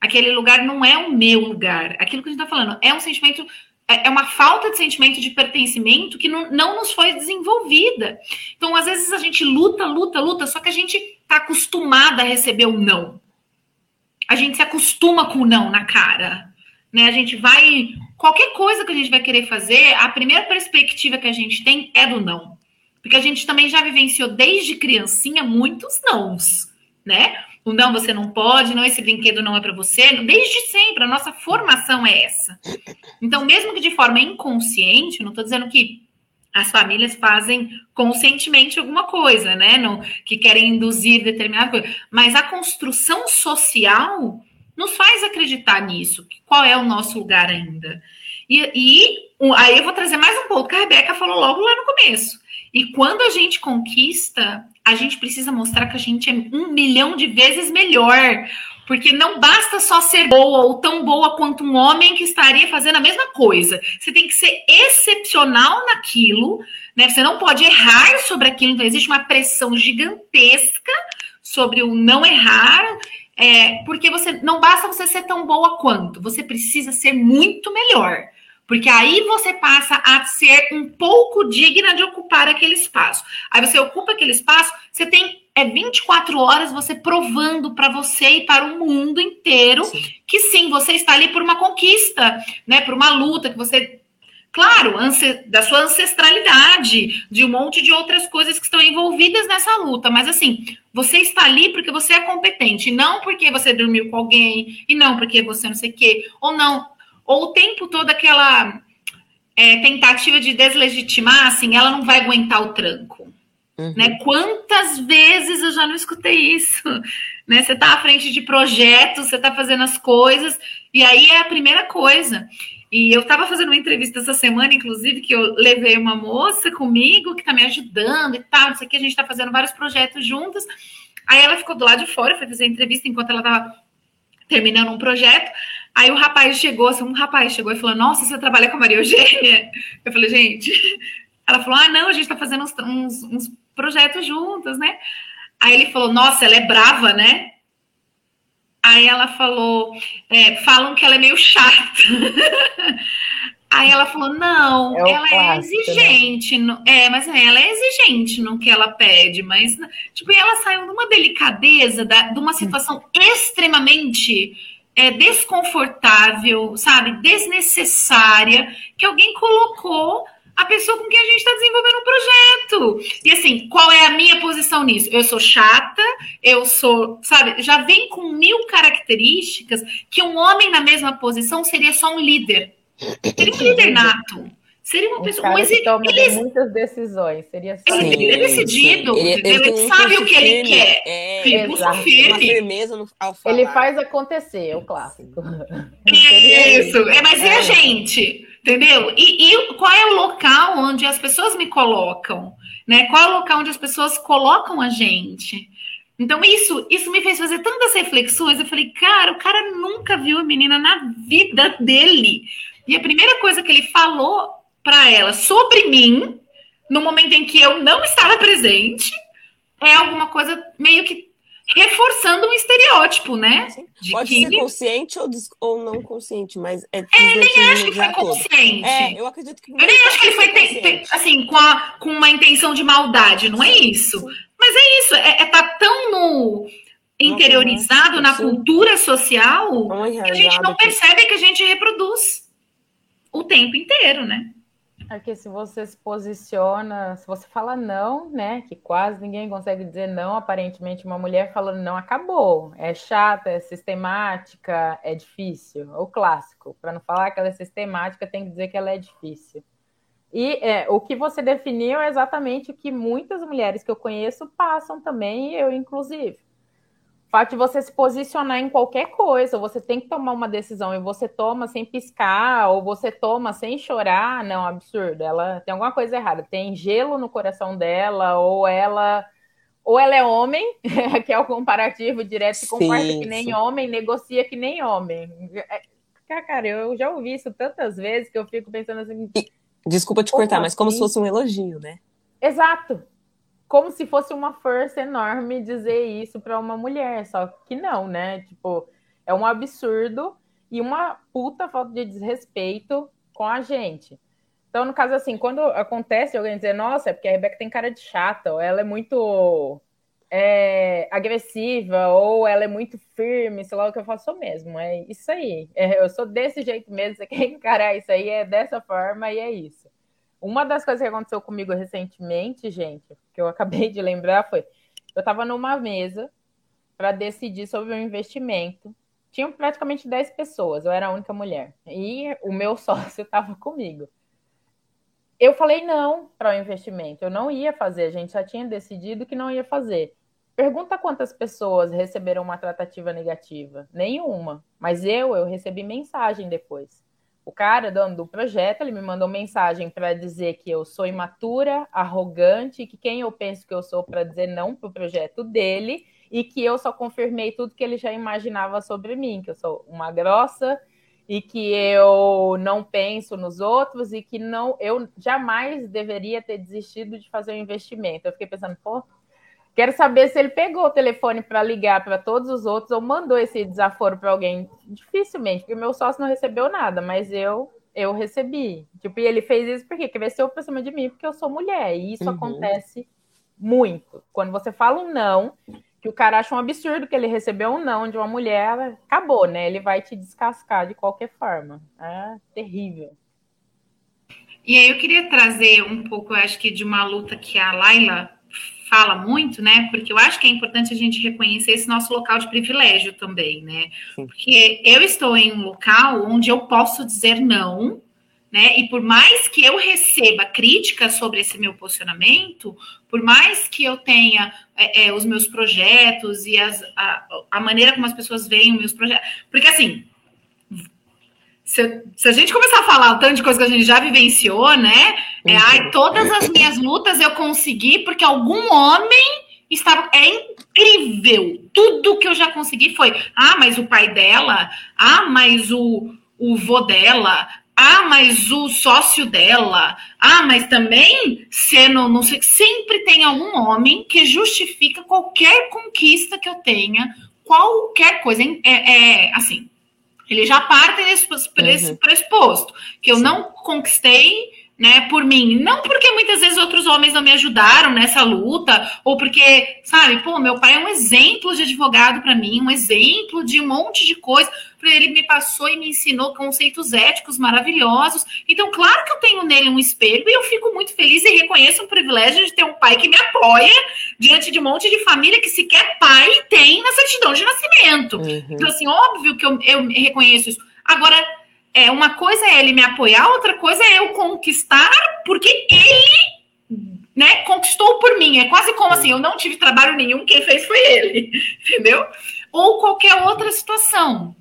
aquele lugar não é o meu lugar. Aquilo que a gente está falando é um sentimento, é, é uma falta de sentimento de pertencimento que não, não nos foi desenvolvida. Então, às vezes, a gente luta, luta, luta, só que a gente está acostumada a receber o não. A gente se acostuma com o não na cara. Né? A gente vai. Qualquer coisa que a gente vai querer fazer, a primeira perspectiva que a gente tem é do não. Porque a gente também já vivenciou desde criancinha muitos nãos, né? o não, você não pode, não, esse brinquedo não é para você. Desde sempre, a nossa formação é essa. Então, mesmo que de forma inconsciente, não estou dizendo que as famílias fazem conscientemente alguma coisa, né? Não, que querem induzir determinada coisa. Mas a construção social nos faz acreditar nisso. Qual é o nosso lugar ainda? E, e aí eu vou trazer mais um pouco que a Rebeca falou logo lá no começo. E quando a gente conquista a gente precisa mostrar que a gente é um milhão de vezes melhor. Porque não basta só ser boa ou tão boa quanto um homem que estaria fazendo a mesma coisa. Você tem que ser excepcional naquilo, né? Você não pode errar sobre aquilo. Então, existe uma pressão gigantesca sobre o não errar. É, porque você não basta você ser tão boa quanto, você precisa ser muito melhor. Porque aí você passa a ser um pouco digna de ocupar aquele espaço. Aí você ocupa aquele espaço, você tem é 24 horas você provando para você e para o mundo inteiro sim. que sim, você está ali por uma conquista, né, por uma luta que você Claro, da sua ancestralidade, de um monte de outras coisas que estão envolvidas nessa luta, mas assim, você está ali porque você é competente, não porque você dormiu com alguém, e não porque você não sei o quê, ou não, ou o tempo todo aquela é, tentativa de deslegitimar, assim, ela não vai aguentar o tranco. Uhum. Né? Quantas vezes eu já não escutei isso? Né? Você está à frente de projetos, você está fazendo as coisas, e aí é a primeira coisa. E eu estava fazendo uma entrevista essa semana, inclusive, que eu levei uma moça comigo que está me ajudando e tal, isso aqui, a gente está fazendo vários projetos juntas. Aí ela ficou do lado de fora, foi fazer a entrevista enquanto ela estava terminando um projeto. Aí o rapaz chegou, assim, um rapaz chegou e falou: Nossa, você trabalha com a Maria Eugênia? Eu falei, gente. Ela falou: Ah, não, a gente tá fazendo uns, uns, uns projetos juntos, né? Aí ele falou: Nossa, ela é brava, né? Aí ela falou: é, Falam que ela é meio chata. Aí ela falou: não, é ela é clássico, é exigente. Né? No, é, mas é, ela é exigente no que ela pede, mas tipo, ela saiu de uma delicadeza, da, de uma situação extremamente é, desconfortável, sabe, desnecessária, que alguém colocou a pessoa com quem a gente está desenvolvendo um projeto. E assim, qual é a minha posição nisso? Eu sou chata, eu sou, sabe, já vem com mil características que um homem na mesma posição seria só um líder Seria um líder nato. Seria uma pessoa. Um mas ele, ele, muitas decisões. Seria só ele, é decidido. Ele, ele, ele sabe o que firme, ele quer. É, pulso firme. Uma firmeza no, ao falar. Ele faz acontecer, é o clássico. Isso. É, mas é. e a gente? Entendeu? E, e qual é o local onde as pessoas me colocam? Né? Qual é o local onde as pessoas colocam a gente? Então, isso, isso me fez fazer tantas reflexões. Eu falei, cara, o cara nunca viu a menina na vida dele. E a primeira coisa que ele falou para ela sobre mim, no momento em que eu não estava presente, é alguma coisa meio que reforçando um estereótipo, né? Pode que... ser consciente ou, ou não consciente, mas é. É, nem acho que foi consciente. É, eu acredito que. Eu nem acho que ele foi te, te, assim com, a, com uma intenção de maldade, não é isso? Mas é isso, é, é tá tão no interiorizado na cultura social que a gente não percebe que a gente reproduz o tempo inteiro, né? Porque se você se posiciona, se você fala não, né? Que quase ninguém consegue dizer não, aparentemente uma mulher falando não acabou. É chata, é sistemática, é difícil. O clássico. Para não falar que ela é sistemática, tem que dizer que ela é difícil. E é, o que você definiu é exatamente o que muitas mulheres que eu conheço passam também, eu inclusive fato de você se posicionar em qualquer coisa, você tem que tomar uma decisão e você toma sem piscar, ou você toma sem chorar, não, absurdo. Ela tem alguma coisa errada, tem gelo no coração dela, ou ela ou ela é homem, que é o comparativo direto, se comporta sim, que nem sim. homem, negocia que nem homem. É, cara, eu já ouvi isso tantas vezes que eu fico pensando assim. Desculpa te cortar, mas como se assim? fosse um elogio, né? Exato, como se fosse uma força enorme dizer isso para uma mulher, só que não, né? Tipo, é um absurdo e uma puta falta de desrespeito com a gente. Então, no caso assim, quando acontece alguém dizer, nossa, é porque a Rebeca tem cara de chata, ou ela é muito é, agressiva, ou ela é muito firme, sei lá o que eu faço mesmo. É isso aí. É, eu sou desse jeito mesmo, você quer encarar isso aí, é dessa forma e é isso. Uma das coisas que aconteceu comigo recentemente, gente, que eu acabei de lembrar foi: eu estava numa mesa para decidir sobre um investimento. Tinham praticamente 10 pessoas, eu era a única mulher. E o meu sócio estava comigo. Eu falei não para o investimento, eu não ia fazer, a gente já tinha decidido que não ia fazer. Pergunta quantas pessoas receberam uma tratativa negativa. Nenhuma. Mas eu, eu recebi mensagem depois. O cara, dono do projeto, ele me mandou mensagem para dizer que eu sou imatura, arrogante, que quem eu penso que eu sou para dizer não para o projeto dele e que eu só confirmei tudo que ele já imaginava sobre mim, que eu sou uma grossa e que eu não penso nos outros e que não eu jamais deveria ter desistido de fazer um investimento. Eu fiquei pensando, pô, Quero saber se ele pegou o telefone para ligar para todos os outros ou mandou esse desaforo para alguém. Dificilmente, porque meu sócio não recebeu nada, mas eu eu recebi. Tipo, e ele fez isso porque cresceu para cima de mim porque eu sou mulher. E isso uhum. acontece muito. Quando você fala um não, que o cara acha um absurdo que ele recebeu um não de uma mulher, acabou, né? Ele vai te descascar de qualquer forma. É terrível. E aí eu queria trazer um pouco, acho que, de uma luta que a Laila fala muito, né? Porque eu acho que é importante a gente reconhecer esse nosso local de privilégio também, né? Porque eu estou em um local onde eu posso dizer não, né? E por mais que eu receba críticas sobre esse meu posicionamento, por mais que eu tenha é, é, os meus projetos e as, a, a maneira como as pessoas veem os meus projetos, porque assim, se, se, a gente começar a falar o tanto de coisa que a gente já vivenciou, né? É, ai, todas as minhas lutas eu consegui porque algum homem estava é incrível. Tudo que eu já consegui foi: ah, mas o pai dela, ah, mas o, o vô dela, ah, mas o sócio dela, ah, mas também sendo, não sei, sempre tem algum homem que justifica qualquer conquista que eu tenha, qualquer coisa. É, é assim, ele já parte desse, desse uhum. pressuposto que eu não conquistei né, por mim. Não porque muitas vezes outros homens não me ajudaram nessa luta, ou porque, sabe, pô, meu pai é um exemplo de advogado para mim, um exemplo de um monte de coisa. Ele me passou e me ensinou conceitos éticos maravilhosos. Então, claro que eu tenho nele um espelho e eu fico muito feliz e reconheço o privilégio de ter um pai que me apoia diante de um monte de família que sequer pai tem na certidão de nascimento. Uhum. Então, assim, óbvio que eu, eu reconheço isso. Agora, é, uma coisa é ele me apoiar, outra coisa é eu conquistar, porque ele né, conquistou por mim. É quase como assim, eu não tive trabalho nenhum, quem fez foi ele, entendeu? Ou qualquer outra situação.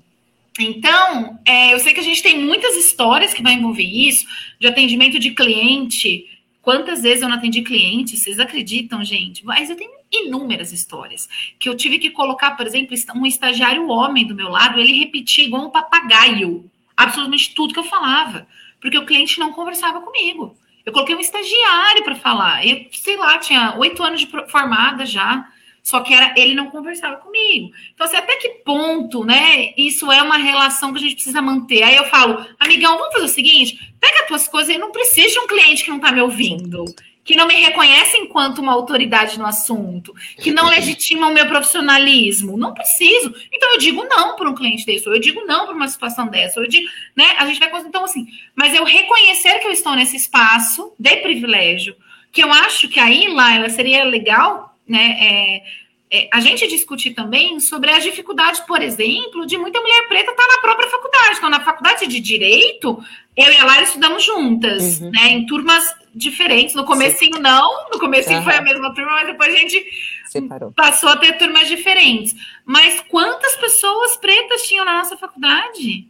Então, é, eu sei que a gente tem muitas histórias que vai envolver isso, de atendimento de cliente. Quantas vezes eu não atendi cliente? Vocês acreditam, gente? Mas eu tenho inúmeras histórias. Que eu tive que colocar, por exemplo, um estagiário homem do meu lado, ele repetia igual um papagaio absolutamente tudo que eu falava, porque o cliente não conversava comigo. Eu coloquei um estagiário para falar. Eu, sei lá, tinha oito anos de formada já, só que era, ele não conversava comigo. Então, assim, até que ponto, né? Isso é uma relação que a gente precisa manter. Aí eu falo, amigão, vamos fazer o seguinte: pega as tuas coisas e não precisa de um cliente que não está me ouvindo que não me reconhece enquanto uma autoridade no assunto, que não legitima o meu profissionalismo. Não preciso. Então eu digo não para um cliente desse, ou eu digo não para uma situação dessa, ou eu digo, né? A gente vai então assim, mas eu reconhecer que eu estou nesse espaço de privilégio, que eu acho que aí lá ela seria legal, né? É, é, a gente discutir também sobre as dificuldades, por exemplo, de muita mulher preta estar tá na própria faculdade. Então, na faculdade de Direito, eu e a Lara estudamos juntas, uhum. né? Em turmas diferentes. No comecinho Sim. não, no comecinho uhum. foi a mesma turma, mas depois a gente Separou. passou a ter turmas diferentes. Mas quantas pessoas pretas tinham na nossa faculdade?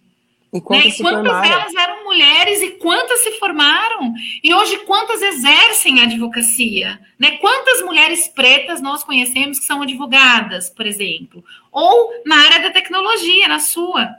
E quantas, né? e quantas delas eram mulheres e quantas se formaram? E hoje quantas exercem a advocacia? Né? Quantas mulheres pretas nós conhecemos que são advogadas, por exemplo? Ou na área da tecnologia, na sua.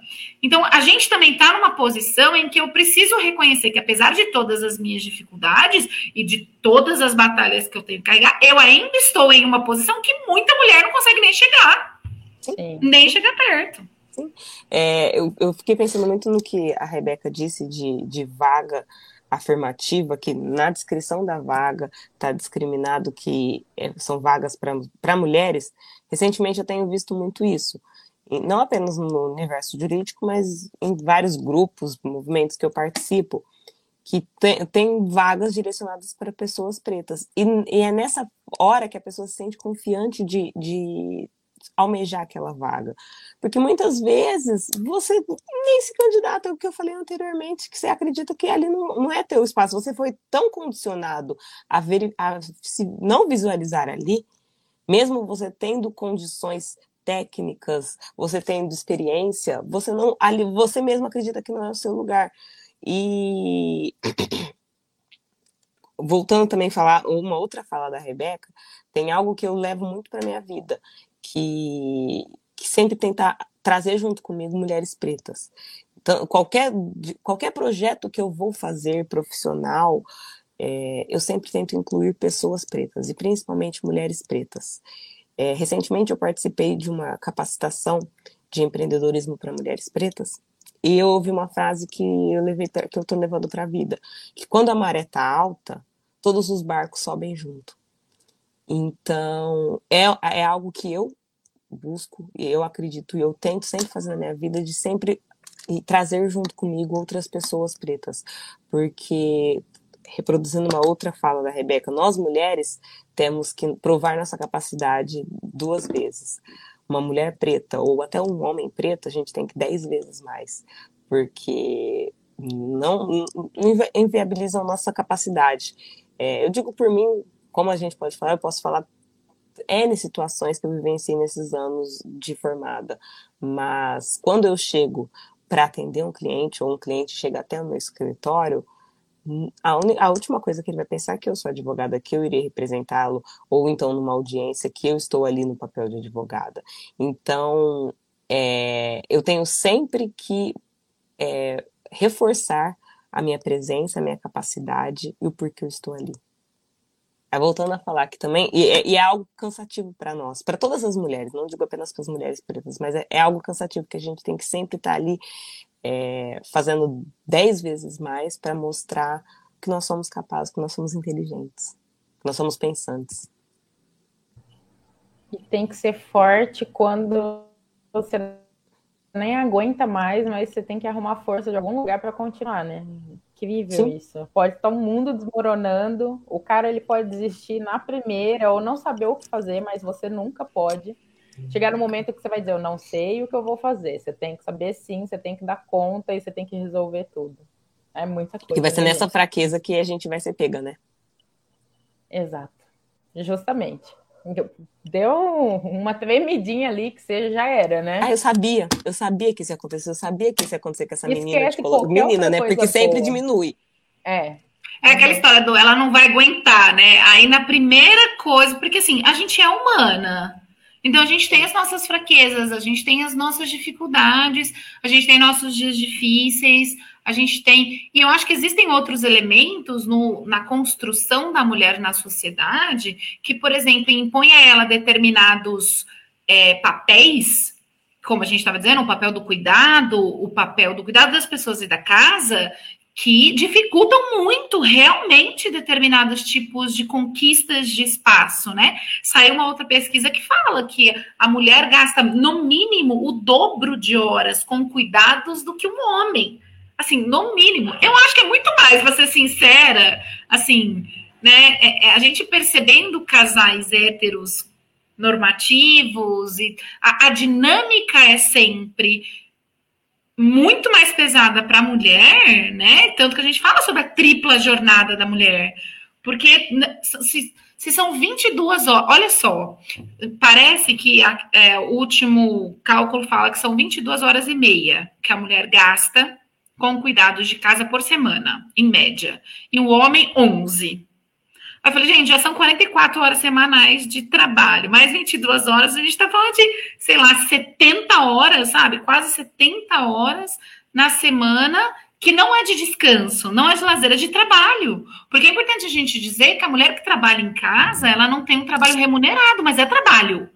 Então, a gente também está numa posição em que eu preciso reconhecer que, apesar de todas as minhas dificuldades e de todas as batalhas que eu tenho que carregar, eu ainda estou em uma posição que muita mulher não consegue nem chegar. Sim. Nem chegar perto. Sim. É, eu, eu fiquei pensando muito no que a Rebeca disse de, de vaga afirmativa, que na descrição da vaga está discriminado que é, são vagas para mulheres. Recentemente eu tenho visto muito isso não apenas no universo jurídico, mas em vários grupos, movimentos que eu participo, que tem, tem vagas direcionadas para pessoas pretas. E, e, é nessa hora que a pessoa se sente confiante de, de almejar aquela vaga. Porque muitas vezes você nem se candidata, o que eu falei anteriormente, que você acredita que ali não, não é teu espaço. Você foi tão condicionado a, ver, a se não visualizar ali, mesmo você tendo condições técnicas, você tendo experiência, você não ali você mesmo acredita que não é o seu lugar. E voltando também a falar uma outra fala da Rebeca, tem algo que eu levo muito para minha vida, que, que sempre tenta trazer junto comigo mulheres pretas. Então, qualquer, qualquer projeto que eu vou fazer profissional, é, eu sempre tento incluir pessoas pretas, e principalmente mulheres pretas. É, recentemente eu participei de uma capacitação de empreendedorismo para mulheres pretas e eu ouvi uma frase que eu levei pra, que eu estou levando para a vida, que quando a maré está alta, todos os barcos sobem junto. Então é, é algo que eu busco e eu acredito e eu tento sempre fazer na minha vida de sempre trazer junto comigo outras pessoas pretas, porque reproduzindo uma outra fala da Rebeca, nós mulheres temos que provar nossa capacidade duas vezes. Uma mulher preta ou até um homem preto, a gente tem que dez vezes mais, porque não, inviabilizam nossa capacidade. É, eu digo por mim, como a gente pode falar, eu posso falar N situações que eu vivenciei nesses anos de formada, mas quando eu chego para atender um cliente ou um cliente chega até o meu escritório, a, un... a, última coisa que ele vai pensar é que eu sou advogada, que eu irei representá-lo, ou então numa audiência que eu estou ali no papel de advogada. Então, é, eu tenho sempre que é, reforçar a minha presença, a minha capacidade e o porquê eu estou ali. É, voltando a falar aqui também, e é, e é algo cansativo para nós, para todas as mulheres, não digo apenas para as mulheres pretas, mas é, é, algo cansativo que a gente tem que sempre estar tá ali é, fazendo dez vezes mais para mostrar que nós somos capazes, que nós somos inteligentes, que nós somos pensantes. E tem que ser forte quando você nem aguenta mais, mas você tem que arrumar força de algum lugar para continuar, né? Incrível Sim. isso. Pode estar o um mundo desmoronando, o cara ele pode desistir na primeira ou não saber o que fazer, mas você nunca pode chegar no momento que você vai dizer, eu não sei o que eu vou fazer. Você tem que saber sim, você tem que dar conta e você tem que resolver tudo. É muita coisa. Que vai ser nessa fraqueza que a gente vai ser pega, né? Exato. Justamente. Deu uma tremidinha ali que você já era, né? Ah, eu sabia. Eu sabia que isso ia acontecer. Eu sabia que isso ia acontecer com essa menina. Tipo, menina, né? Porque sempre boa. diminui. É. É aquela história do ela não vai aguentar, né? Aí na primeira coisa, porque assim, a gente é humana. Então a gente tem as nossas fraquezas, a gente tem as nossas dificuldades, a gente tem nossos dias difíceis, a gente tem. E eu acho que existem outros elementos no, na construção da mulher na sociedade que, por exemplo, impõe a ela determinados é, papéis, como a gente estava dizendo, o papel do cuidado, o papel do cuidado das pessoas e da casa, que dificultam muito realmente determinados tipos de conquistas de espaço, né? Saiu uma outra pesquisa que fala que a mulher gasta no mínimo o dobro de horas com cuidados do que um homem. Assim, no mínimo. Eu acho que é muito mais, vou ser sincera, assim, né? É, é a gente percebendo casais héteros normativos e a, a dinâmica é sempre muito mais pesada para a mulher, né? Tanto que a gente fala sobre a tripla jornada da mulher. Porque se, se são 22 horas, olha só, parece que a, é, o último cálculo fala que são 22 horas e meia que a mulher gasta com cuidados de casa por semana, em média. E o homem, 11. Aí eu falei, gente, já são 44 horas semanais de trabalho, mais 22 horas, a gente está falando de, sei lá, 70 horas, sabe? Quase 70 horas na semana, que não é de descanso, não é de lazer, é de trabalho. Porque é importante a gente dizer que a mulher que trabalha em casa, ela não tem um trabalho remunerado, mas é trabalho.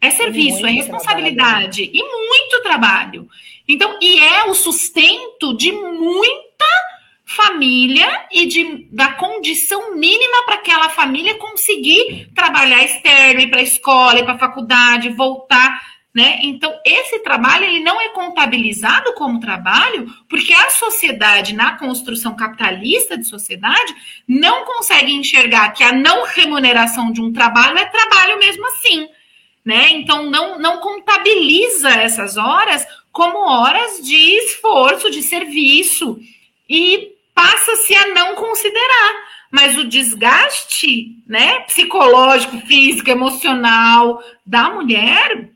É serviço, é responsabilidade trabalho. e muito trabalho. Então, e é o sustento de muita família e de, da condição mínima para aquela família conseguir trabalhar externo, ir para a escola, ir para a faculdade, voltar. Né? Então, esse trabalho ele não é contabilizado como trabalho, porque a sociedade, na construção capitalista de sociedade, não consegue enxergar que a não remuneração de um trabalho é trabalho mesmo assim. Né? Então, não, não contabiliza essas horas como horas de esforço, de serviço. E passa-se a não considerar. Mas o desgaste né, psicológico, físico, emocional da mulher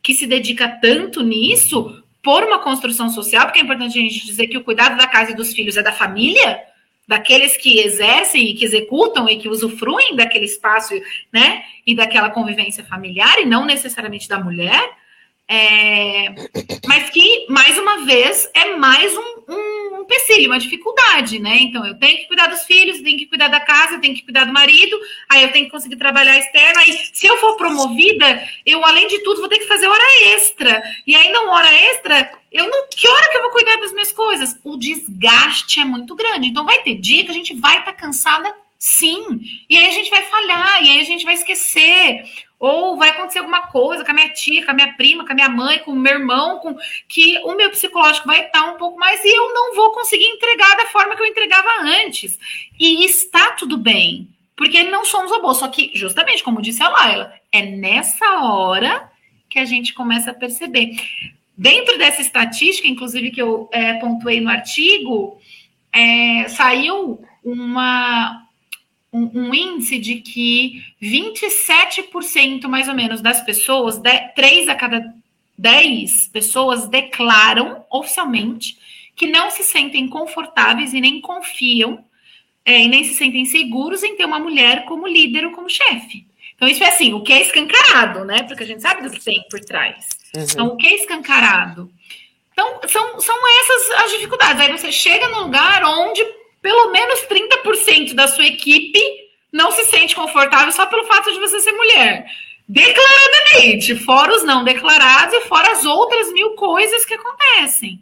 que se dedica tanto nisso por uma construção social, porque é importante a gente dizer que o cuidado da casa e dos filhos é da família, daqueles que exercem e que executam e que usufruem daquele espaço, né, e daquela convivência familiar, e não necessariamente da mulher. É, mas que, mais uma vez, é mais um, um, um empecilho, uma dificuldade, né? Então, eu tenho que cuidar dos filhos, tenho que cuidar da casa, tenho que cuidar do marido, aí eu tenho que conseguir trabalhar externo, aí se eu for promovida, eu, além de tudo, vou ter que fazer hora extra. E ainda uma hora extra, eu não. Que hora que eu vou cuidar das minhas coisas? O desgaste é muito grande. Então, vai ter dia que a gente vai estar tá cansada, sim. E aí a gente vai falhar, e aí a gente vai esquecer ou vai acontecer alguma coisa com a minha tia, com a minha prima, com a minha mãe, com o meu irmão, com que o meu psicológico vai estar um pouco mais e eu não vou conseguir entregar da forma que eu entregava antes. E está tudo bem, porque não somos robôs, só que justamente como disse a Laila, é nessa hora que a gente começa a perceber. Dentro dessa estatística, inclusive que eu é, pontuei no artigo, é, saiu uma, um, um, índice de que 27% mais ou menos das pessoas, de, 3 a cada 10 pessoas declaram oficialmente que não se sentem confortáveis e nem confiam é, e nem se sentem seguros em ter uma mulher como líder ou como chefe. Então, isso é assim, o que é escancarado, né? Porque a gente sabe do que tem por trás. Uhum. Então, o que é escancarado? Então, são, são essas as dificuldades. Aí você chega num lugar onde pelo menos 30% da sua equipe não se sente confortável só pelo fato de você ser mulher. Declaradamente, fora os não declarados e fora as outras mil coisas que acontecem.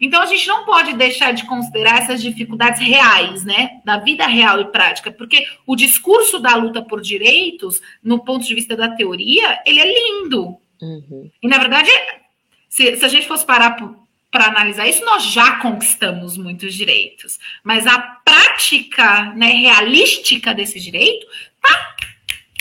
Então a gente não pode deixar de considerar essas dificuldades reais, né, da vida real e prática, porque o discurso da luta por direitos, no ponto de vista da teoria, ele é lindo. Uhum. E na verdade, se, se a gente fosse parar para analisar isso, nós já conquistamos muitos direitos, mas a prática, né, realística desse direito tá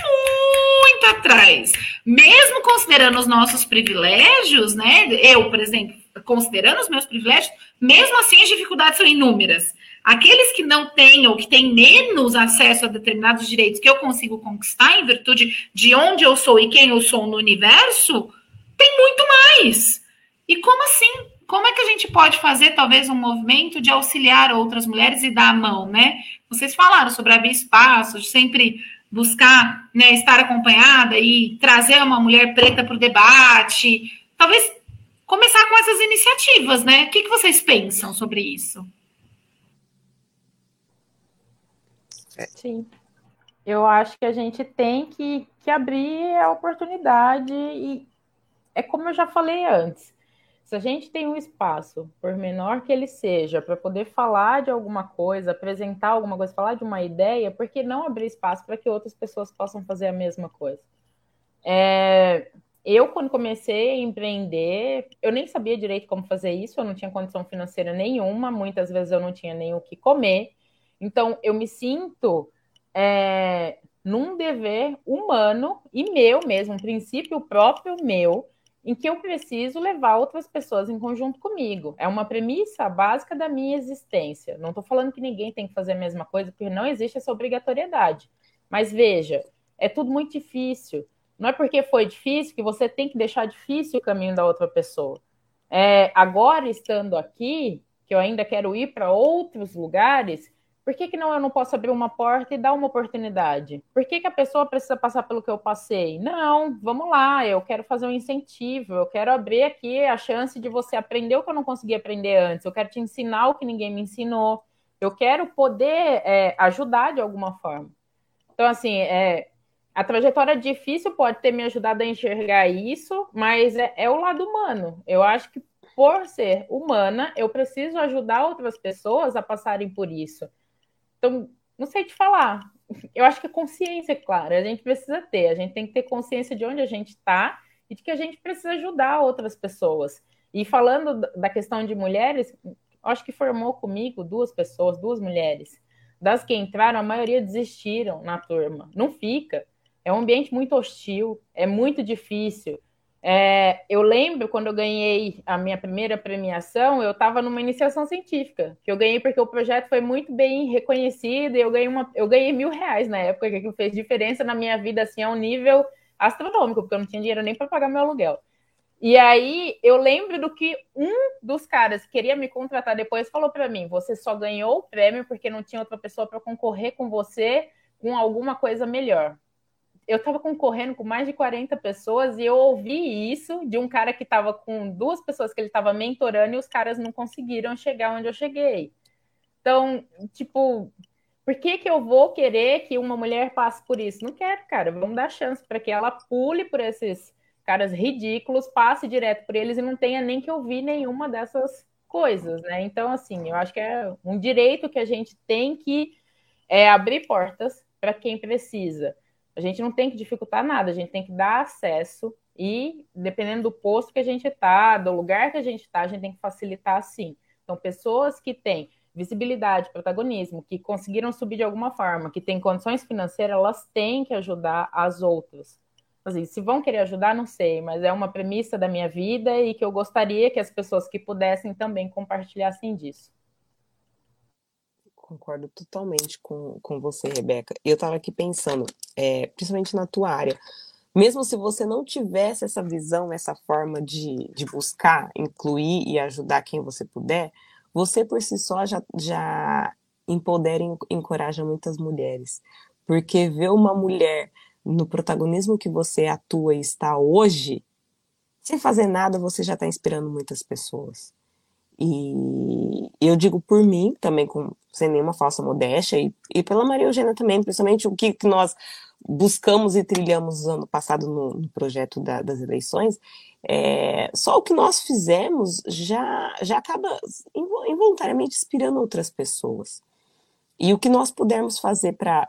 muito atrás. Mesmo considerando os nossos privilégios, né? Eu, por exemplo, considerando os meus privilégios, mesmo assim as dificuldades são inúmeras. Aqueles que não têm ou que têm menos acesso a determinados direitos que eu consigo conquistar em virtude de onde eu sou e quem eu sou no universo, tem muito mais. E como assim? Como é que a gente pode fazer, talvez, um movimento de auxiliar outras mulheres e dar a mão, né? Vocês falaram sobre abrir espaço, de sempre buscar né, estar acompanhada e trazer uma mulher preta para o debate. Talvez começar com essas iniciativas, né? O que, que vocês pensam sobre isso? Sim. Eu acho que a gente tem que, que abrir a oportunidade e é como eu já falei antes. Se a gente tem um espaço, por menor que ele seja, para poder falar de alguma coisa, apresentar alguma coisa, falar de uma ideia, por que não abrir espaço para que outras pessoas possam fazer a mesma coisa? É, eu, quando comecei a empreender, eu nem sabia direito como fazer isso, eu não tinha condição financeira nenhuma, muitas vezes eu não tinha nem o que comer. Então, eu me sinto é, num dever humano e meu mesmo, um princípio próprio meu, em que eu preciso levar outras pessoas em conjunto comigo. É uma premissa básica da minha existência. Não estou falando que ninguém tem que fazer a mesma coisa, porque não existe essa obrigatoriedade. Mas veja, é tudo muito difícil. Não é porque foi difícil que você tem que deixar difícil o caminho da outra pessoa. É, agora, estando aqui, que eu ainda quero ir para outros lugares, por que, que não eu não posso abrir uma porta e dar uma oportunidade? Por que, que a pessoa precisa passar pelo que eu passei? Não, vamos lá, eu quero fazer um incentivo, eu quero abrir aqui a chance de você aprender o que eu não consegui aprender antes, eu quero te ensinar o que ninguém me ensinou, eu quero poder é, ajudar de alguma forma. Então, assim, é, a trajetória difícil pode ter me ajudado a enxergar isso, mas é, é, o lado humano. Eu acho que por ser humana, eu preciso ajudar outras pessoas a passarem por isso. Então, não sei te falar. Eu acho que a consciência, claro, a gente precisa ter. A gente tem que ter consciência de onde a gente está e de que a gente precisa ajudar outras pessoas. E falando da questão de mulheres, acho que formou comigo duas pessoas, duas mulheres. Das que entraram, a maioria desistiram na turma. Não fica é um ambiente muito hostil, é muito difícil. É, eu lembro quando eu ganhei a minha primeira premiação, eu estava numa iniciação científica, que eu ganhei porque o projeto foi muito bem reconhecido e eu ganhei, uma, eu ganhei mil reais na época, que fez diferença na minha vida assim, a um nível astronômico, porque eu não tinha dinheiro nem para pagar meu aluguel. E aí eu lembro do que um dos caras que queria me contratar depois falou para mim: você só ganhou o prêmio porque não tinha outra pessoa para concorrer com você com alguma coisa melhor eu estava concorrendo com mais de 40 pessoas e eu ouvi isso de um cara que estava com duas pessoas que ele estava mentorando e os caras não conseguiram chegar onde eu cheguei. Então, tipo, por que, que eu vou querer que uma mulher passe por isso? Não quero, cara. Vamos dar chance para que ela pule por esses caras ridículos, passe direto por eles e não tenha nem que ouvir nenhuma dessas coisas, né? Então, assim, eu acho que é um direito que a gente tem que é, abrir portas para quem precisa. A gente não tem que dificultar nada, a gente tem que dar acesso e, dependendo do posto que a gente está, do lugar que a gente está, a gente tem que facilitar sim. Então, pessoas que têm visibilidade, protagonismo, que conseguiram subir de alguma forma, que têm condições financeiras, elas têm que ajudar as outras. Assim, se vão querer ajudar, não sei, mas é uma premissa da minha vida e que eu gostaria que as pessoas que pudessem também compartilhassem disso. Concordo totalmente com, com você, Rebeca. Eu estava aqui pensando, é, principalmente na tua área, mesmo se você não tivesse essa visão, essa forma de, de buscar, incluir e ajudar quem você puder, você por si só já, já empodera e encoraja muitas mulheres. Porque ver uma mulher no protagonismo que você atua e está hoje, sem fazer nada, você já está inspirando muitas pessoas. E eu digo por mim, também com, sem nenhuma falsa modéstia, e, e pela Maria Eugênia também, principalmente o que, que nós buscamos e trilhamos no ano passado no, no projeto da, das eleições, é, só o que nós fizemos já, já acaba involuntariamente inspirando outras pessoas. E o que nós pudermos fazer para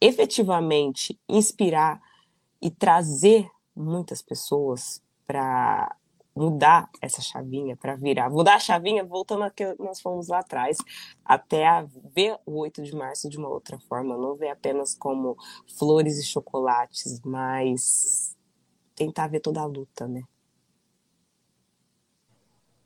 efetivamente inspirar e trazer muitas pessoas para mudar essa chavinha, para virar, mudar a chavinha, voltando a que nós fomos lá atrás, até a ver o 8 de março de uma outra forma, não ver apenas como flores e chocolates, mas tentar ver toda a luta, né?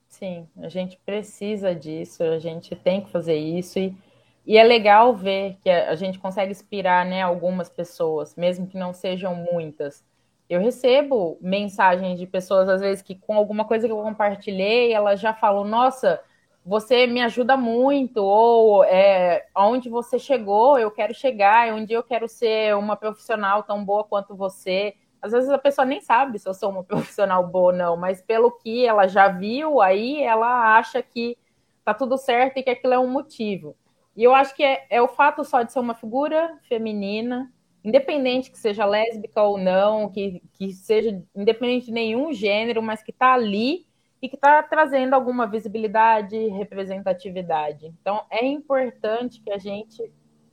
Sim, a gente precisa disso, a gente tem que fazer isso e, e é legal ver que a, gente consegue inspirar né, algumas pessoas, mesmo que não sejam muitas. Eu recebo mensagens de pessoas, às vezes, que com alguma coisa que eu compartilhei, elas já falam, nossa, você me ajuda muito, ou é, aonde você chegou, eu quero chegar, um dia eu quero ser uma profissional tão boa quanto você às vezes a pessoa nem sabe se eu sou uma profissional boa ou não, mas pelo que ela já viu, aí ela acha que tá tudo certo e que aquilo é um motivo. E eu acho que é, é o fato só de ser uma figura feminina, independente que seja lésbica ou não, que, que seja independente de nenhum gênero, mas que está ali e que está trazendo alguma visibilidade, representatividade. Então é importante que a gente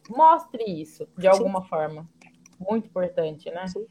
mostre isso de alguma Sim. forma. Muito importante, né? Sim.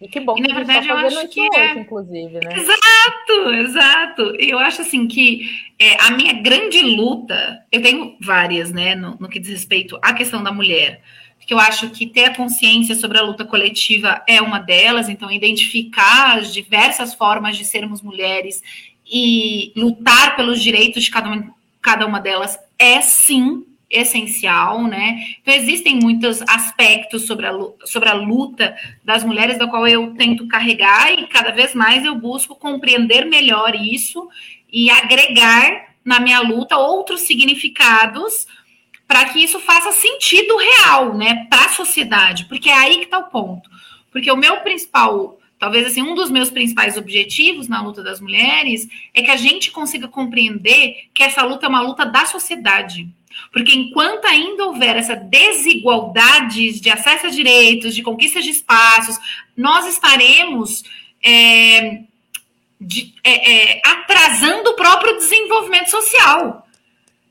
E que bom e, na verdade, tá eu acho que é... inclusive, né? Exato, exato. Eu acho assim que é, a minha grande luta, eu tenho várias, né, no, no que diz respeito à questão da mulher. Porque eu acho que ter a consciência sobre a luta coletiva é uma delas, então identificar as diversas formas de sermos mulheres e lutar pelos direitos de cada uma, cada uma delas é sim essencial, né? Então, existem muitos aspectos sobre a, sobre a luta das mulheres, da qual eu tento carregar, e cada vez mais eu busco compreender melhor isso e agregar na minha luta outros significados para que isso faça sentido real, né, para a sociedade, porque é aí que está o ponto. Porque o meu principal, talvez assim, um dos meus principais objetivos na luta das mulheres é que a gente consiga compreender que essa luta é uma luta da sociedade porque enquanto ainda houver essa desigualdade de acesso a direitos, de conquista de espaços, nós estaremos é, de, é, é, atrasando o próprio desenvolvimento social.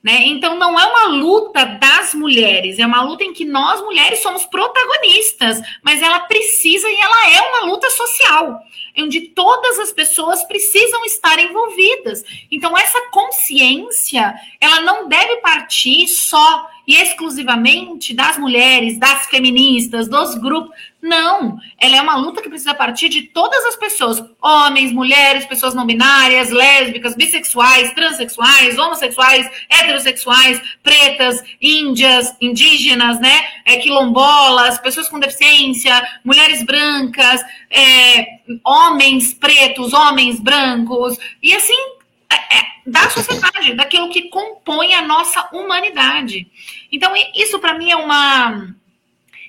Né? Então, não é uma luta das mulheres, é uma luta em que nós, mulheres, somos protagonistas, mas ela precisa e ela é uma luta social onde todas as pessoas precisam estar envolvidas. Então, essa consciência, ela não deve partir só e exclusivamente das mulheres, das feministas, dos grupos. Não, ela é uma luta que precisa partir de todas as pessoas: homens, mulheres, pessoas não binárias, lésbicas, bissexuais, transexuais, homossexuais, heterossexuais, pretas, índias, indígenas, né? É, quilombolas, pessoas com deficiência, mulheres brancas, é, homens pretos, homens brancos, e assim é, é, da sociedade, daquilo que compõe a nossa humanidade. Então, isso para mim é uma.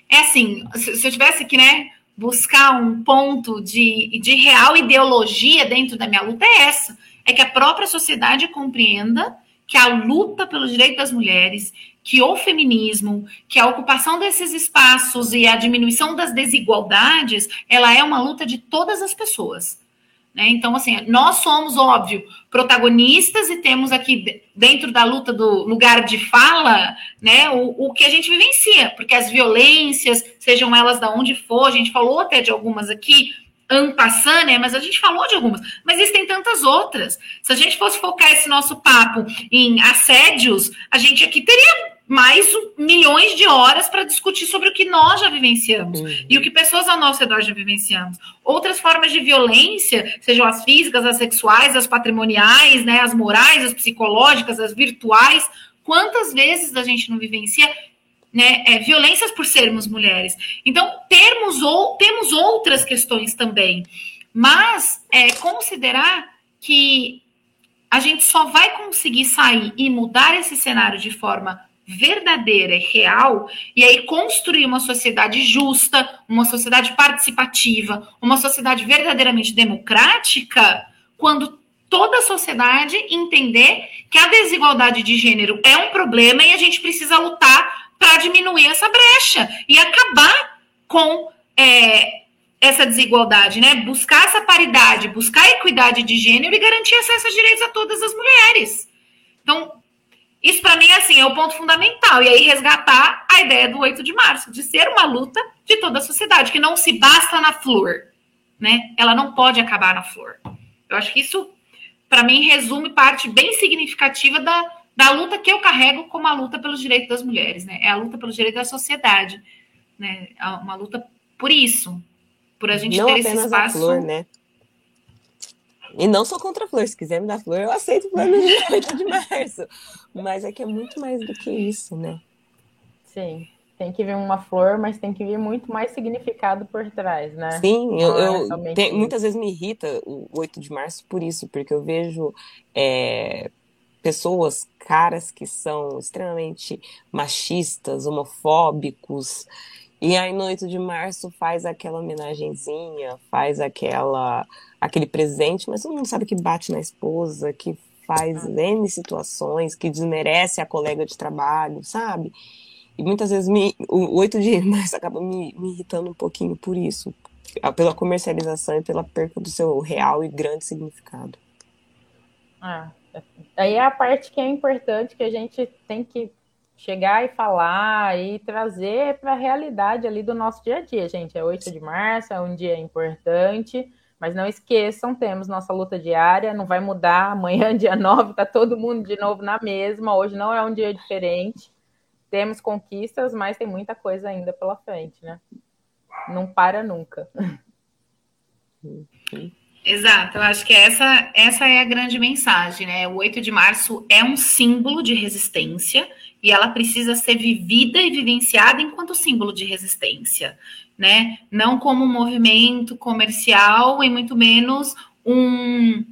É assim, se eu tivesse que, né, buscar um ponto de, de real ideologia dentro da minha luta, é essa. É que a própria sociedade compreenda que a luta pelo direito das mulheres, que o feminismo, que a ocupação desses espaços e a diminuição das desigualdades, ela é uma luta de todas as pessoas. Né? Então, assim, nós somos, óbvio, protagonistas e temos aqui dentro da luta do lugar de fala, né, o, o que a gente vivencia, porque as violências, sejam elas da onde for, a gente falou até de algumas aqui, ampassando, né? Mas a gente falou de algumas, mas existem tantas outras. Se a gente fosse focar esse nosso papo em assédios, a gente aqui teria mais milhões de horas para discutir sobre o que nós já vivenciamos uhum. e o que pessoas ao nosso redor já vivenciamos. Outras formas de violência, sejam as físicas, as sexuais, as patrimoniais, né, as morais, as psicológicas, as virtuais. Quantas vezes a gente não vivencia né, é, violências por sermos mulheres? Então, termos ou, temos outras questões também, mas é, considerar que a gente só vai conseguir sair e mudar esse cenário de forma verdadeira e real, e aí construir uma sociedade justa, uma sociedade participativa, uma sociedade verdadeiramente democrática, quando toda a sociedade entender que a desigualdade de gênero é um problema e a gente precisa lutar para diminuir essa brecha e acabar com é, essa desigualdade, né? Buscar essa paridade, buscar equidade de gênero e garantir acesso a direitos a todas as mulheres. Então, isso para mim assim, é o ponto fundamental. E aí resgatar a ideia do 8 de março, de ser uma luta de toda a sociedade, que não se basta na flor, né? Ela não pode acabar na flor. Eu acho que isso, para mim, resume parte bem significativa da, da luta que eu carrego como a luta pelos direitos das mulheres, né? É a luta pelos direitos da sociedade, né? É uma luta por isso, por a gente não ter esse espaço. A flor, né? E não sou contra a flor. Se quiser me dar flor, eu aceito flor no dia 8 de março. Mas é que é muito mais do que isso, né? Sim. Tem que vir uma flor, mas tem que vir muito mais significado por trás, né? Sim, eu, eu é tem, muitas vezes me irrita o 8 de março por isso, porque eu vejo é, pessoas, caras que são extremamente machistas, homofóbicos, e aí no 8 de março faz aquela homenagenzinha, faz aquela aquele presente, mas todo mundo sabe que bate na esposa, que faz N situações, que desmerece a colega de trabalho, sabe? E muitas vezes me, o 8 de março acaba me, me irritando um pouquinho por isso, pela comercialização e pela perca do seu real e grande significado. Ah, aí é a parte que é importante que a gente tem que chegar e falar e trazer para a realidade ali do nosso dia a dia, gente. É 8 de março, é um dia importante, mas não esqueçam, temos nossa luta diária, não vai mudar. Amanhã, dia 9, tá todo mundo de novo na mesma. Hoje não é um dia diferente. Temos conquistas, mas tem muita coisa ainda pela frente, né? Não para nunca. Exato, eu acho que essa, essa é a grande mensagem, né? O 8 de março é um símbolo de resistência e ela precisa ser vivida e vivenciada enquanto símbolo de resistência, né? Não como um movimento comercial e muito menos um,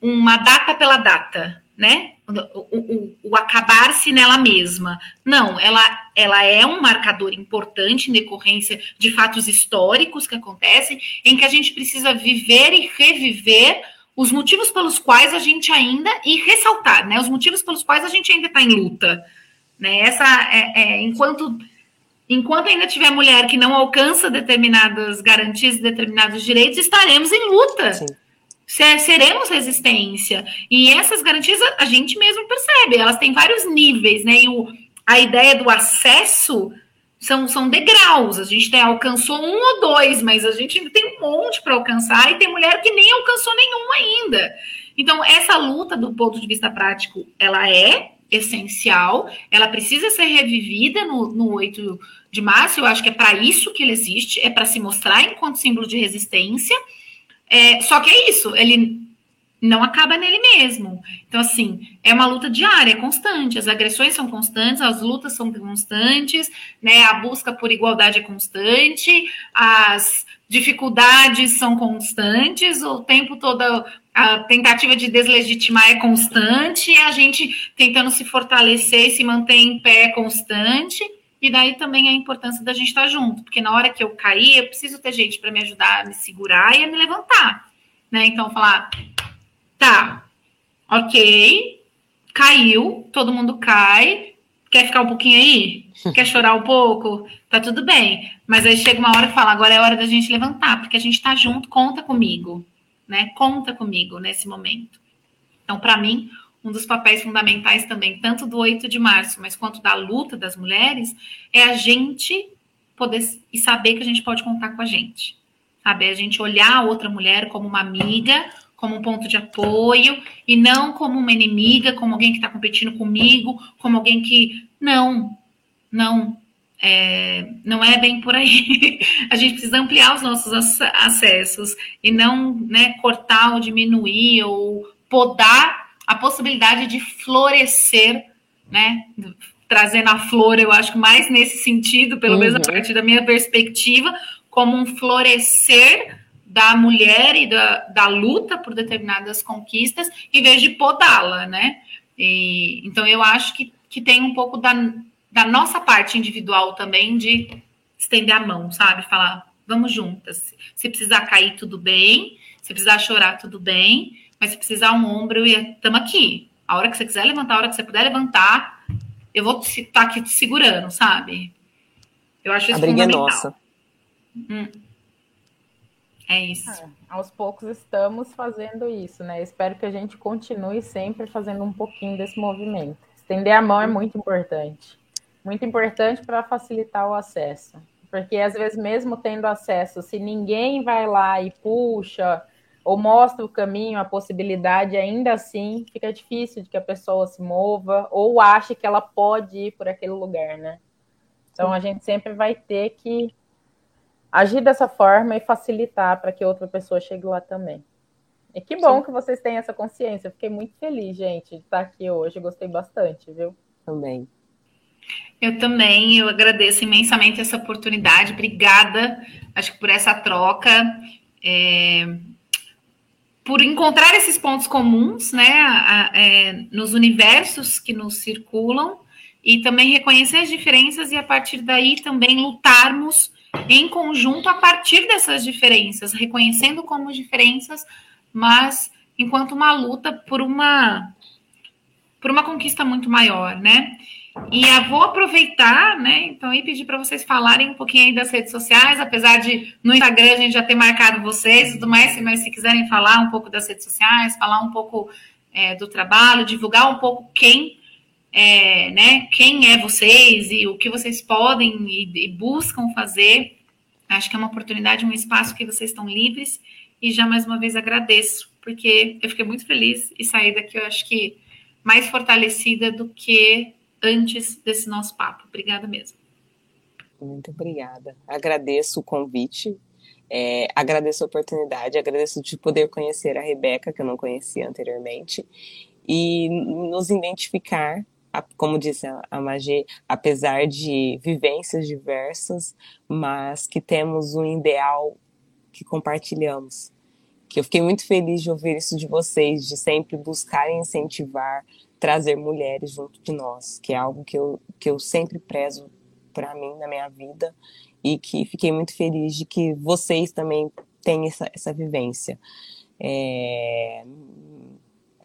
uma data pela data, né? O, o, o acabar-se nela mesma. Não, ela, ela é um marcador importante em decorrência de fatos históricos que acontecem, em que a gente precisa viver e reviver os motivos pelos quais a gente ainda, e ressaltar, né? Os motivos pelos quais a gente ainda está em luta. Né? Essa é, é, enquanto enquanto ainda tiver mulher que não alcança determinadas garantias, determinados direitos, estaremos em luta. Sim. Seremos resistência. E essas garantias a gente mesmo percebe, elas têm vários níveis, né? E o, a ideia do acesso são, são degraus. A gente tem, alcançou um ou dois, mas a gente ainda tem um monte para alcançar, e tem mulher que nem alcançou nenhum ainda. Então, essa luta, do ponto de vista prático, ela é essencial, ela precisa ser revivida no, no 8 de março, eu acho que é para isso que ele existe, é para se mostrar enquanto símbolo de resistência. É, só que é isso, ele não acaba nele mesmo. Então, assim, é uma luta diária, é constante. As agressões são constantes, as lutas são constantes, né? A busca por igualdade é constante, as dificuldades são constantes, o tempo todo a tentativa de deslegitimar é constante, a gente tentando se fortalecer e se manter em pé é constante. E daí também a importância da gente estar junto, porque na hora que eu cair, eu preciso ter gente para me ajudar a me segurar e a me levantar, né? Então falar, tá, ok, caiu, todo mundo cai, quer ficar um pouquinho aí? Quer chorar um pouco? Tá tudo bem. Mas aí chega uma hora e fala, agora é hora da gente levantar, porque a gente tá junto, conta comigo né? Conta comigo nesse momento. Então, para mim, um dos papéis fundamentais também, tanto do 8 de março, mas quanto da luta das mulheres, é a gente poder e saber que a gente pode contar com a gente. Sabe? A gente olhar a outra mulher como uma amiga, como um ponto de apoio, e não como uma inimiga, como alguém que está competindo comigo, como alguém que. Não, não. É, não é bem por aí. A gente precisa ampliar os nossos acessos e não né, cortar ou diminuir ou podar a possibilidade de florescer, né? Trazendo a flor, eu acho que mais nesse sentido, pelo uhum. menos a uhum. partir da minha perspectiva, como um florescer da mulher e da, da luta por determinadas conquistas, em vez de podá-la, né? E, então eu acho que que tem um pouco da, da nossa parte individual também de estender a mão, sabe? Falar, vamos juntas. Se precisar cair, tudo bem. Se precisar chorar, tudo bem. Mas se precisar um ombro, estamos aqui. A hora que você quiser levantar, a hora que você puder levantar, eu vou estar tá aqui te segurando, sabe? Eu acho isso a briga é nossa. Hum. É isso. É, aos poucos estamos fazendo isso, né? Espero que a gente continue sempre fazendo um pouquinho desse movimento. Estender a mão é muito importante. Muito importante para facilitar o acesso. Porque às vezes, mesmo tendo acesso, se ninguém vai lá e puxa ou mostra o caminho, a possibilidade, ainda assim fica difícil de que a pessoa se mova ou ache que ela pode ir por aquele lugar, né? Então a gente sempre vai ter que agir dessa forma e facilitar para que outra pessoa chegue lá também. E que bom Sim. que vocês têm essa consciência. fiquei muito feliz, gente, de estar aqui hoje. Gostei bastante, viu? Também. Eu também, eu agradeço imensamente essa oportunidade. Obrigada, acho que por essa troca, é, por encontrar esses pontos comuns, né, a, é, nos universos que nos circulam e também reconhecer as diferenças e a partir daí também lutarmos em conjunto a partir dessas diferenças, reconhecendo como diferenças, mas enquanto uma luta por uma por uma conquista muito maior, né? E vou aproveitar, né? Então, e pedir para vocês falarem um pouquinho aí das redes sociais, apesar de no Instagram a gente já ter marcado vocês e tudo mais, mas se quiserem falar um pouco das redes sociais, falar um pouco é, do trabalho, divulgar um pouco quem é, né, quem é vocês e o que vocês podem e, e buscam fazer. Acho que é uma oportunidade, um espaço que vocês estão livres. E já mais uma vez agradeço, porque eu fiquei muito feliz e saí daqui, eu acho que mais fortalecida do que antes desse nosso papo. Obrigada mesmo. Muito obrigada. Agradeço o convite, é, agradeço a oportunidade, agradeço de poder conhecer a Rebeca, que eu não conhecia anteriormente, e nos identificar como disse a Magê, apesar de vivências diversas, mas que temos um ideal que compartilhamos. Que eu fiquei muito feliz de ouvir isso de vocês, de sempre buscar incentivar, trazer mulheres junto de nós, que é algo que eu, que eu sempre prezo para mim na minha vida e que fiquei muito feliz de que vocês também têm essa, essa vivência. É,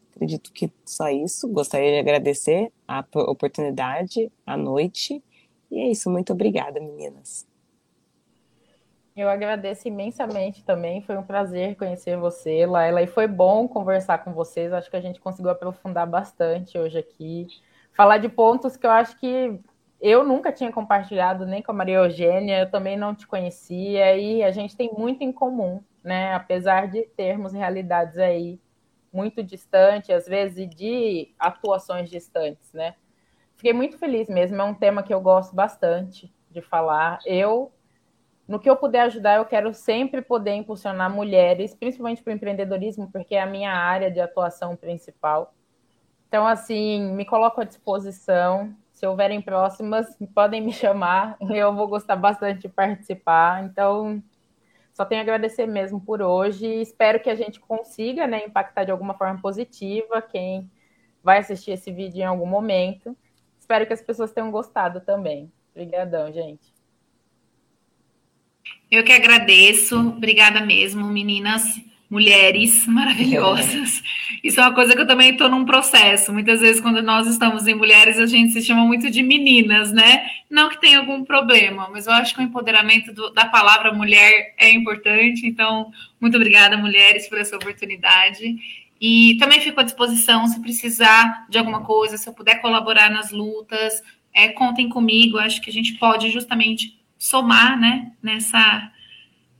acredito que só isso. Gostaria de agradecer a oportunidade, a noite. E é isso. Muito obrigada, meninas. Eu agradeço imensamente também. Foi um prazer conhecer você, Laila. E foi bom conversar com vocês. Acho que a gente conseguiu aprofundar bastante hoje aqui. Falar de pontos que eu acho que eu nunca tinha compartilhado nem com a Maria Eugênia, eu também não te conhecia, e a gente tem muito em comum, né? Apesar de termos realidades aí muito distante, às vezes de atuações distantes, né? Fiquei muito feliz mesmo, é um tema que eu gosto bastante de falar. Eu, no que eu puder ajudar, eu quero sempre poder impulsionar mulheres, principalmente para o empreendedorismo, porque é a minha área de atuação principal. Então, assim, me coloco à disposição. Se houverem próximas, podem me chamar. Eu vou gostar bastante de participar. Então, só tenho a agradecer mesmo por hoje. Espero que a gente consiga né, impactar de alguma forma positiva quem vai assistir esse vídeo em algum momento. Espero que as pessoas tenham gostado também. Obrigadão, gente. Eu que agradeço. Obrigada mesmo, meninas mulheres maravilhosas. Isso é uma coisa que eu também estou num processo. Muitas vezes, quando nós estamos em mulheres, a gente se chama muito de meninas, né? Não que tenha algum problema, mas eu acho que o empoderamento do, da palavra mulher é importante. Então, muito obrigada, mulheres, por essa oportunidade. E também fico à disposição se precisar de alguma coisa, se eu puder colaborar nas lutas, é, contem comigo. Acho que a gente pode justamente somar, né, nessa,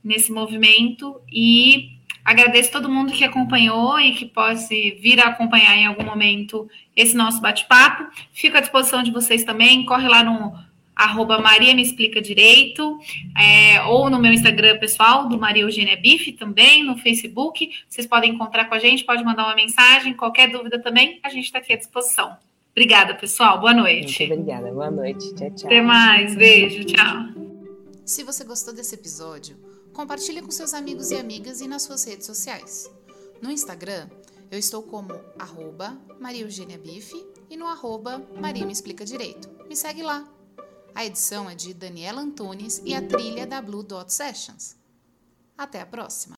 nesse movimento e Agradeço todo mundo que acompanhou e que pode vir a acompanhar em algum momento esse nosso bate-papo. Fico à disposição de vocês também. Corre lá no arroba Maria Me Explica Direito, é, ou no meu Instagram pessoal, do Maria Eugênia Bife, também, no Facebook. Vocês podem encontrar com a gente, pode mandar uma mensagem, qualquer dúvida também, a gente está aqui à disposição. Obrigada, pessoal. Boa noite. Muito obrigada. Boa noite. Tchau, tchau. Até mais. Beijo. Tchau. Se você gostou desse episódio, Compartilhe com seus amigos e amigas e nas suas redes sociais. No Instagram, eu estou como arroba Maria Eugênia Bife e no arroba Maria Me Explica Direito. Me segue lá. A edição é de Daniela Antunes e a trilha da Blue Dot Sessions. Até a próxima!